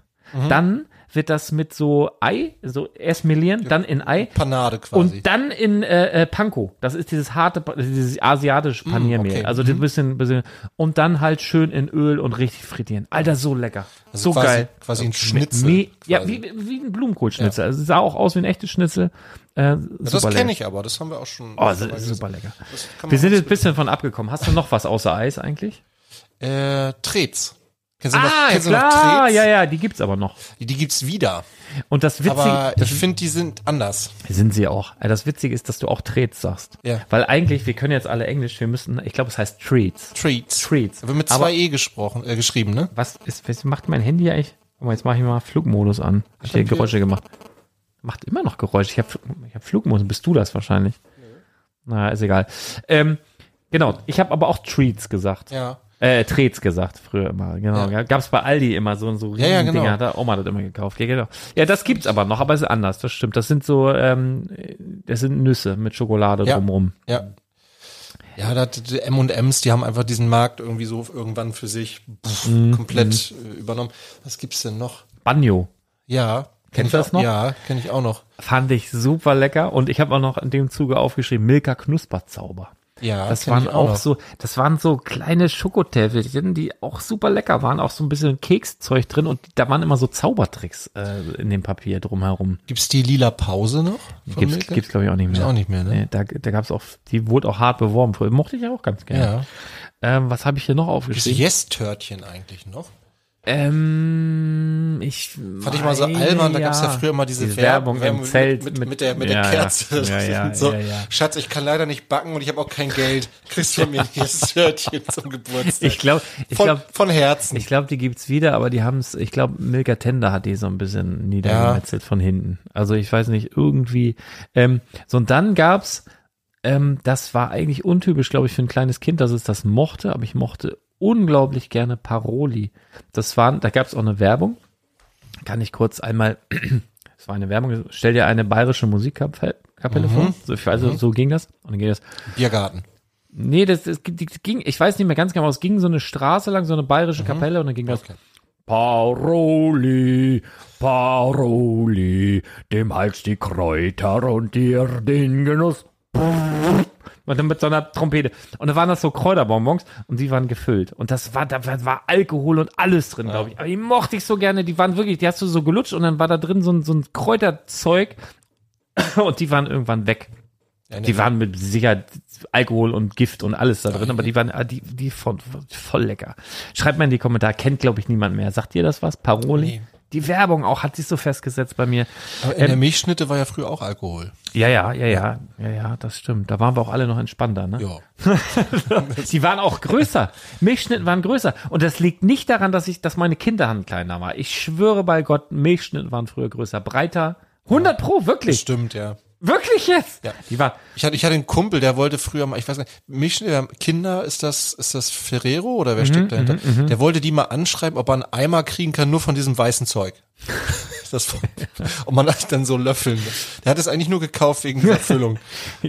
Dann wird das mit so Ei, so erst melieren, dann in Ei. Panade quasi. Und dann in äh, äh, Panko. Das ist dieses harte, dieses asiatische Paniermehl. okay. Also ein bisschen, bisschen. Und dann halt schön in Öl und richtig frittieren. Alter, so lecker. so quasi- geil. quasi ein Schnitzel, Me ja, quasi. wie, wie ein Blumenkohlschnitzel. Also es sah auch aus wie ein echtes Schnitzel. Äh, das super kenne ich aber, das haben wir auch schon. Oh, das ist super lecker. Das Wir sind jetzt ein bisschen von abgekommen. Hast du noch was außer Eis eigentlich? Äh, Trets. Kennst du Ah, noch, kennst noch klar, Trets? ja, ja, die gibt's aber noch. Die gibt's wieder. Und das Witzige, Aber ich finde, die sind anders. sind sie auch. Äh, Das Witzige ist, dass du auch Treats sagst. Ja. Weil eigentlich, wir können jetzt alle Englisch, wir müssen, ich glaube, es heißt Treats. Treats. Treats. Wird mit Aber- zwei E gesprochen, äh, geschrieben, ne? Was ist, was macht mein Handy eigentlich? Guck mal, jetzt mache ich mal Flugmodus an. Hab ich hier Geräusche gemacht. Macht immer noch Geräusche. Ich habe ich hab Flugmodus. Bist du das wahrscheinlich? Na, ist egal. Ähm, genau. Ich habe aber auch Treats gesagt. Ja. Äh, Treats gesagt, früher immer. Genau. Ja. Gab's bei Aldi immer so, so riesen Ja, ja, genau. Dinger. Hat Oma das immer gekauft. Ja, genau. Ja, das gibt's aber noch, aber es ist anders. Das stimmt. Das sind so, ähm, das sind Nüsse mit Schokolade Ja. drumrum. Ja. Ja, da die M&M's, die haben einfach diesen Markt irgendwie so irgendwann für sich pff, Mhm, komplett äh, übernommen. Was gibt's denn noch? Banjo. Ja. kenn Kennst ich du das auch- noch? Ja, kenne ich auch noch. Fand ich super lecker. Und ich habe auch noch in dem Zuge aufgeschrieben, Milka Knusperzauber. Ja, Das waren auch, noch. so, das waren so kleine Schokotäfelchen, die auch super lecker waren, auch so ein bisschen Kekszeug drin und da waren immer so Zaubertricks äh, in dem Papier drumherum. Gibt's die lila Pause noch? Gibt's, Milka? gibt's glaube ich auch nicht mehr. Gibt's auch nicht mehr, ne? Nee, da da gab's auch, die wurde auch hart beworben. Mochte ich ja auch ganz gerne. Ja. Ähm, was habe ich hier noch aufgeschrieben? Yes-Törtchen eigentlich noch? Ähm, ich Fand ich mal so albern, da gab's ja früher mal diese, Diese Werbung, Werbung im Zelt mit, mit, mit- mit der, mit ja, der. Kerze. Ja, ja, so. Schatz, ich kann leider nicht backen und ich habe auch kein Geld. Kriegst du mir ein Yes-Törtchen zum Geburtstag. Ich glaube, ich von, glaube, von Herzen. Ich glaube, die gibt's wieder, aber die haben's. ich glaube, Milka Tender hat die so ein bisschen niedergemetzelt von hinten. Also ich weiß nicht, irgendwie. Ähm, so und dann gab's, ähm, das war eigentlich untypisch, glaube ich, für ein kleines Kind, dass es das mochte, aber ich mochte unglaublich gerne Paroli. Das waren, da gab's auch eine Werbung. Kann ich kurz einmal, es war eine Werbung, stell dir eine bayerische Musikkapelle Kapelle vor. So, ich weiß, so ging das. Und dann ging das. Biergarten. Nee, das, das, das ging, ich weiß nicht mehr ganz genau, es ging so eine Straße lang, so eine bayerische Kapelle und dann ging das. Okay. Paroli, Paroli, dem Hals die Kräuter und dir den Genuss. Und dann mit so einer Trompete. Und da waren das so Kräuterbonbons und die waren gefüllt. Und das war, da war, Alkohol und alles drin, glaube ich. Aber die mochte ich so gerne. Die waren wirklich, die hast du so gelutscht und dann war da drin so ein, so ein Kräuterzeug und die waren irgendwann weg. Ja, Die waren mit Sicherheit Alkohol und Gift und alles da drin, aber die waren, ah, die, die voll, voll lecker. Schreibt mal in die Kommentare, kennt glaube ich niemand mehr. Sagt ihr das was? Paroli? Nee. Die Werbung auch hat sich so festgesetzt bei mir. Aber in der Milchschnitte war ja früher auch Alkohol. Ja, ja, ja, ja, ja, ja, das stimmt. Da waren wir auch alle noch entspannter, ne? Ja. Die waren auch größer. Milchschnitten waren größer. Und das liegt nicht daran, dass ich, dass meine Kinderhand kleiner war. Ich schwöre bei Gott, Milchschnitten waren früher größer, breiter. 100 pro, wirklich. Stimmt, ja. Wirklich jetzt? Ja. Die war, Ich hatte, ich hatte einen Kumpel, der wollte früher mal, ich weiß nicht, Milchschnitte, Kinder, ist das, ist das Ferrero oder wer Mhm, steckt dahinter? Der wollte die mal anschreiben, ob er einen Eimer kriegen kann, nur von diesem weißen Zeug. Das, und man hat dann so löffeln. Der hat es eigentlich nur gekauft wegen der Füllung.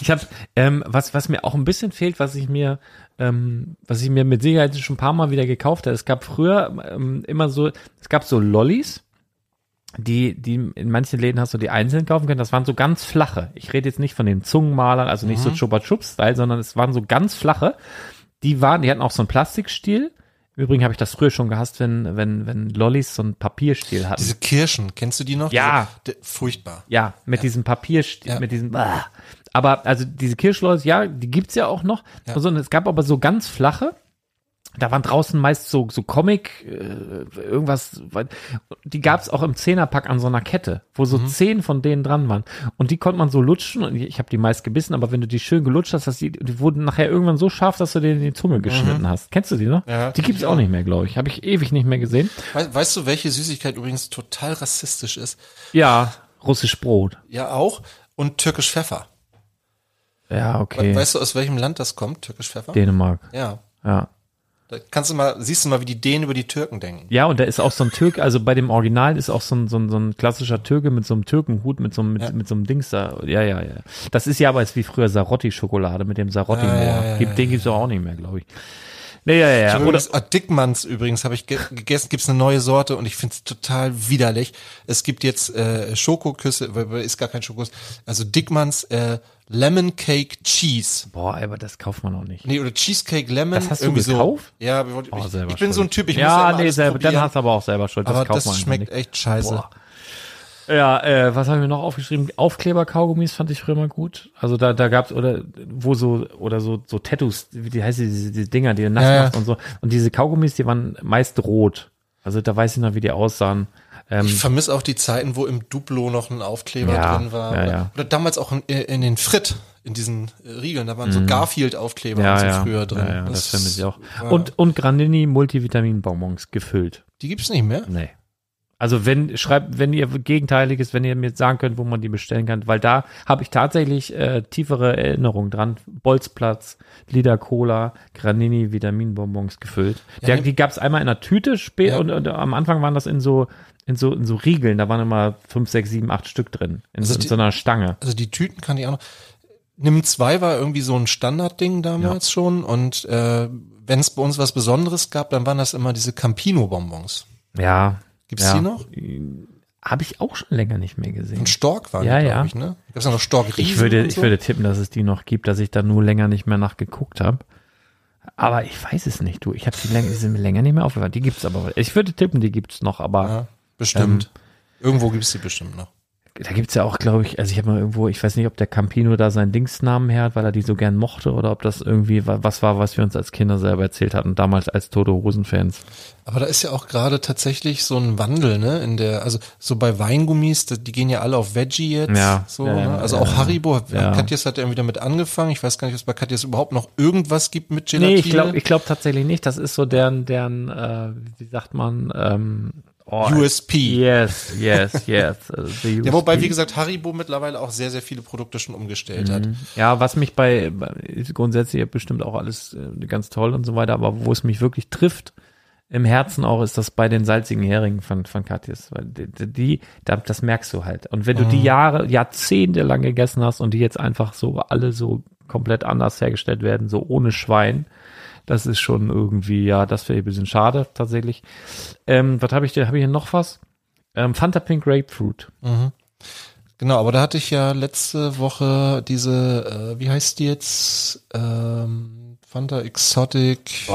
Ich habe ähm, was was mir auch ein bisschen fehlt, was ich mir ähm, was ich mir mit Sicherheit schon ein paar Mal wieder gekauft habe. Es gab früher ähm, immer so, es gab so Lollis, die die in manchen Läden hast du die einzeln kaufen können. Das waren so ganz flache. Ich rede jetzt nicht von den Zungenmalern, also nicht so Chupa Chups Style, sondern es waren so ganz flache. Die waren, die hatten auch so einen Plastikstiel. Im Übrigen habe ich das früher schon gehasst, wenn wenn wenn Lollis so einen Papierstiel hatten. Diese Kirschen, kennst du die noch? Ja. Diese, furchtbar. Ja, mit diesem Papier, Ja. mit diesem, ah. aber also diese Kirschläuse, ja, die gibt's ja auch noch. Ja. Also, und es gab aber so ganz flache. Da waren draußen meist so so Comic äh, irgendwas. Die gab's auch im Zehnerpack an so einer Kette, wo Mhm. so zehn von denen dran waren. Und die konnte man so lutschen. Und ich, habe die meist gebissen, aber wenn du die schön gelutscht hast, dass die, die wurden nachher irgendwann so scharf, dass du denen in die Zunge geschnitten hast. Kennst du die noch? Mhm. Ja, die gibt's auch nicht mehr, glaube ich. Habe ich ewig nicht mehr gesehen. We weißt du, welche Süßigkeit übrigens total rassistisch ist? Ja, russisch Brot. Ja, auch. Und türkisch Pfeffer. Ja, okay. Weißt du, aus welchem Land das kommt, türkisch Pfeffer? Dänemark. Ja. Ja. Kannst du mal, siehst du mal, wie die Dänen über die Türken denken. Ja, und da ist auch so ein Türk, also bei dem Original ist auch so ein, so ein, so ein klassischer Türke mit so einem Türkenhut, mit so einem, mit, Ja. mit so einem Dings da. Ja, ja, ja. Das ist ja aber jetzt wie früher Sarotti-Schokolade mit dem sarotti Ja, ja, Den gibt's auch nicht mehr, glaube ich. Nee, ja, ja, ja. Ich Oder, übrigens, ah, Dickmanns übrigens habe ich ge gegessen, gibt's eine neue Sorte und ich finde es total widerlich. Es gibt jetzt äh, Schokoküsse, ist gar kein Schokokuss, also Dickmanns äh, Lemon Cake Cheese. boah, aber das kauft man auch nicht. Nee, oder Cheesecake Lemon. Das hast du irgendwie gekauft? So. Ja, wollten- Oh, ich, ich bin so ein Typ, ich muss ja, nee, selber, dann hast du aber auch selber Schuld. Das aber kauft das man schmeckt nicht. echt scheiße. Boah. Ja, äh, was haben wir noch aufgeschrieben? Aufkleber-Kaugummis fand ich früher mal gut. Also da, da gab's oder wo so oder so so Tattoos, wie die heißt die, diese, diese Dinger, die du nass Ja, ja. machst und so. Und diese Kaugummis, die waren meist rot. Also da weiß ich noch, wie die aussahen. Ähm, Ich vermisse auch die Zeiten, wo im Duplo noch ein Aufkleber Ja, drin war. oder, oder damals auch in, in den Frit, in diesen äh, Riegeln, da waren so Garfield-Aufkleber Mhm. ja, so früher drin. ja, ja, das, vermisse ich auch. Und und Granini Multivitamin-Bonbons gefüllt. Die gibt's nicht mehr? Nee. Also wenn schreibt, wenn ihr Gegenteiliges, wenn ihr mir sagen könnt, wo man die bestellen kann, weil da habe ich tatsächlich äh, tiefere Erinnerungen dran. Bolzplatz, Lider Cola, Granini, Vitaminbonbons gefüllt. Der, nimm- die gab's einmal in einer Tüte spät Ja. und, und am Anfang waren das in so in so in so Riegeln. Da waren immer fünf, sechs, sieben, acht Stück drin in, so, Also in die- so einer Stange. Also die Tüten kann ich auch noch. Nimm 2 war irgendwie so ein Standardding damals schon und äh, wenn es bei uns was Besonderes gab, dann waren das immer diese Campino-Bonbons. Ja. Gibt's ja. die noch? Habe ich auch schon länger nicht mehr gesehen. Und Stork waren Ja, die, ja. glaube ich, ne? Gab's ja noch Stork Ich würde, und ich so? würde tippen, dass es die noch gibt, dass ich da nur länger nicht mehr nachgeguckt habe. Aber ich weiß es nicht, du. Ich habe die, länger, die sind mir länger nicht mehr aufgefallen. Die gibt's aber. Ich würde tippen, die gibt's noch, aber Ja, bestimmt. Ähm, Irgendwo gibt's die bestimmt noch. Da gibt's ja auch, glaube ich, also ich habe mal irgendwo, ich weiß nicht, ob der Campino da seinen Dingsnamen her hat, weil er die so gern mochte oder ob das irgendwie wa- was war, was wir uns als Kinder selber erzählt hatten, damals als Tote Hosen-Fans. Aber da ist ja auch gerade tatsächlich so ein Wandel, ne? In der, also so bei Weingummis, die gehen ja alle auf Veggie jetzt. Ja, So, ja, ne? Also ja. auch Haribo, Ja. Katjes hat ja irgendwie damit angefangen. Ich weiß gar nicht, ob es bei Katjes überhaupt noch irgendwas gibt mit Gelatine. Nee, ich glaube ich glaub tatsächlich nicht. Das ist so deren, deren, äh, wie sagt man, ähm, oh, USP. Yes, yes, yes. äh, the Ja, wobei, USP. wie gesagt, Haribo mittlerweile auch sehr, sehr viele Produkte schon umgestellt hat. Ja, was mich bei, grundsätzlich bestimmt auch alles äh, ganz toll und so weiter, aber wo es mich wirklich trifft, im Herzen auch, ist das bei den salzigen Heringen von, von Katjes. Weil die, die da, das merkst du halt. Und wenn du die Jahre, Jahrzehnte lang gegessen hast und die jetzt einfach so alle so komplett anders hergestellt werden, so ohne Schwein, das ist schon irgendwie, ja, das wäre ein bisschen schade, tatsächlich. Ähm, was habe ich denn? Habe ich hier noch was? Ähm, Fanta Pink Grapefruit. Genau, aber da hatte ich ja letzte Woche diese, äh, wie heißt die jetzt? Ähm, Fanta Exotic.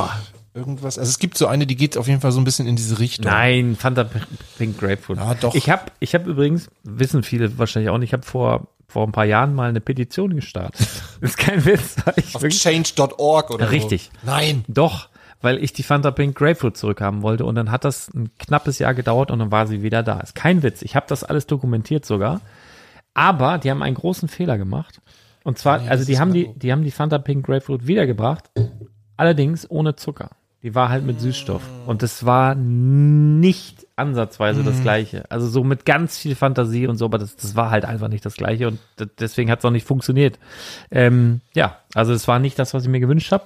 Irgendwas. Also es gibt so eine, die geht auf jeden Fall so ein bisschen in diese Richtung. Nein, Fanta Pink Grapefruit. Ja, doch. Ich habe ich hab übrigens, wissen viele wahrscheinlich auch nicht, ich habe vor, vor ein paar Jahren mal eine Petition gestartet. Das ist kein Witz. Ich Auf change.org oder Richtig. So. Nein. doch, weil ich die Fanta Pink Grapefruit zurückhaben wollte und dann hat das ein knappes Jahr gedauert und dann war sie wieder da. Ist kein Witz. Ich habe das alles dokumentiert sogar. Aber die haben einen großen Fehler gemacht. Und zwar, also die haben die, die haben die Fanta Pink Grapefruit wiedergebracht, allerdings ohne Zucker. Die war halt mit Süßstoff. Und das war nicht ansatzweise das Gleiche. Also so mit ganz viel Fantasie und so, aber das, das war halt einfach nicht das Gleiche und deswegen hat es auch nicht funktioniert. Ähm, ja, also es war nicht das, was ich mir gewünscht habe,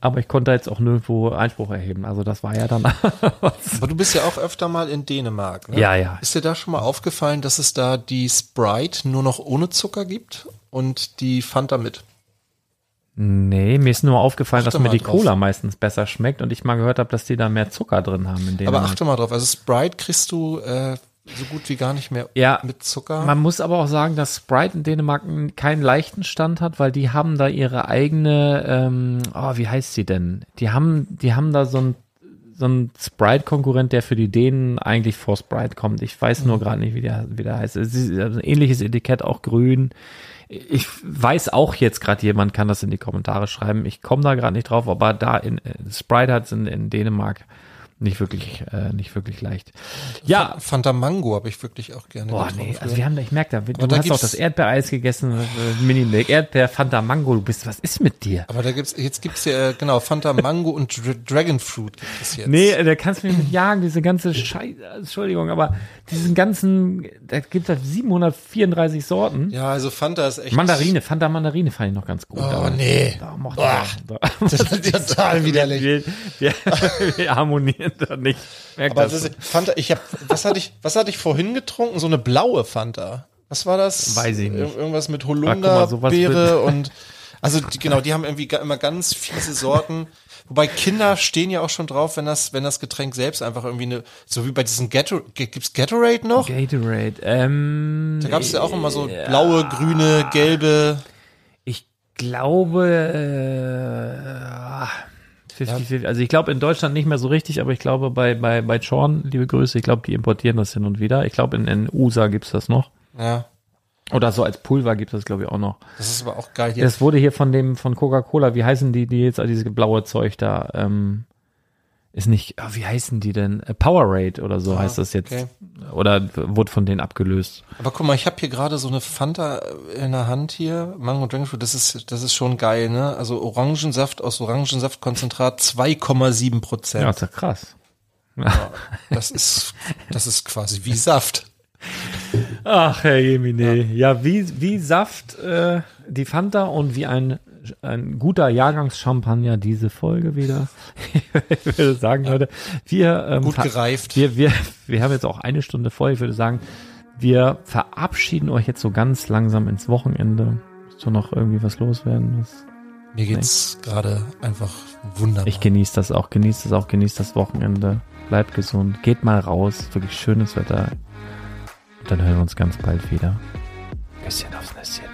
aber ich konnte jetzt auch nirgendwo Einspruch erheben. Also das war ja dann. Aber du bist ja auch öfter mal in Dänemark, ne? Ja, ja. Ist dir da schon mal aufgefallen, dass es da die Sprite nur noch ohne Zucker gibt und die Fanta mit? Nee, mir ist nur aufgefallen, Achte dass mir die drauf. Cola meistens besser schmeckt und ich mal gehört habe, dass die da mehr Zucker drin haben in. Aber achte mal drauf, also Sprite kriegst du äh, so gut wie gar nicht mehr Ja, mit Zucker. Man muss aber auch sagen, dass Sprite in Dänemark keinen leichten Stand hat, weil die haben da ihre eigene, ähm, oh, wie heißt sie denn? Die haben, die haben da so ein so ein Sprite-Konkurrent, der für die Dänen eigentlich vor Sprite kommt. Ich weiß nur gerade nicht, wie der, wie der heißt. Es ist ein ähnliches Etikett, auch grün. Ich weiß auch jetzt gerade, jemand kann das in die Kommentare schreiben. Ich komme da gerade nicht drauf, aber da in äh, Sprite hat es in, in Dänemark nicht wirklich, äh, nicht wirklich leicht. Ja, Fanta Mango habe ich wirklich auch gerne. Boah, nee, also wir haben da, ich merke da, du da hast auch gibt's- das Erdbeereis gegessen, äh, Mini-Milk, Erdbeer, Fanta Mango, du bist, was ist mit dir? aber da gibt's jetzt gibt's ja äh, genau Fanta Mango und Dra Dragon Fruit gibt es jetzt. Nee, äh, da kannst du mich mit jagen, diese ganze Scheiße, Entschuldigung, aber diesen ganzen, da gibt es 734 Sorten. Ja, also Fanta ist echt Mandarine, Fanta Mandarine fand ich noch ganz gut. Oh nee. Da mochte Boah. ich Das ist total widerlich. wir, wir, wir harmonieren da nicht. Merk Aber das. Fanta, ich habe, was hatte ich, was hatte ich vorhin getrunken? So eine blaue Fanta. Was war das? Weiß ich nicht. Ir irgendwas mit guck mal, wird- und also die, genau, die haben irgendwie immer ganz fiese Sorten. Wobei Kinder stehen ja auch schon drauf, wenn das, wenn das Getränk selbst einfach irgendwie eine, so wie bei diesen Gator, gibt's Gatorade noch? Gatorade, ähm. Da gab es ja auch immer so blaue, grüne, gelbe. Ich glaube, äh, 50, also ich glaube in Deutschland nicht mehr so richtig, aber ich glaube bei, bei, bei Chorn, liebe Grüße, ich glaube, die importieren das hin und wieder. Ich glaube in, in USA gibt's das noch. Ja, Oder so als Pulver gibt es, glaube ich, auch noch. das ist aber auch geil hier. Das wurde hier von dem, von Coca-Cola, wie heißen die, die jetzt, dieses blaue Zeug da, ähm, ist nicht, ah, wie heißen die denn? Äh, Powerade oder so heißt das jetzt. okay. Oder wurde von denen abgelöst. Aber guck mal, ich habe hier gerade so eine Fanta in der Hand hier, Mango Dragon Fruit, das ist, das ist schon geil, ne? Also Orangensaft aus Orangensaftkonzentrat 2,7 Prozent. Ja, ist ja krass. Das ist, das ist quasi wie Saft. Ach, Herr Jemine. Ja, wie, wie Saft äh, die Fanta und wie ein, ein guter Jahrgangschampagner diese Folge wieder. ich würde sagen, Leute, wir, ähm, Gut gereift. wir, wir, wir haben jetzt auch eine Stunde voll. Ich würde sagen, wir verabschieden euch jetzt so ganz langsam ins Wochenende. Möchtest du noch irgendwie was loswerden? Was? Mir geht's gerade einfach wunderbar. Ich genieße das auch, genieße das auch, genieße das Wochenende. Bleibt gesund, geht mal raus, wirklich schönes Wetter. Und dann hören wir uns ganz bald wieder. Küsschen aufs. Tschüss.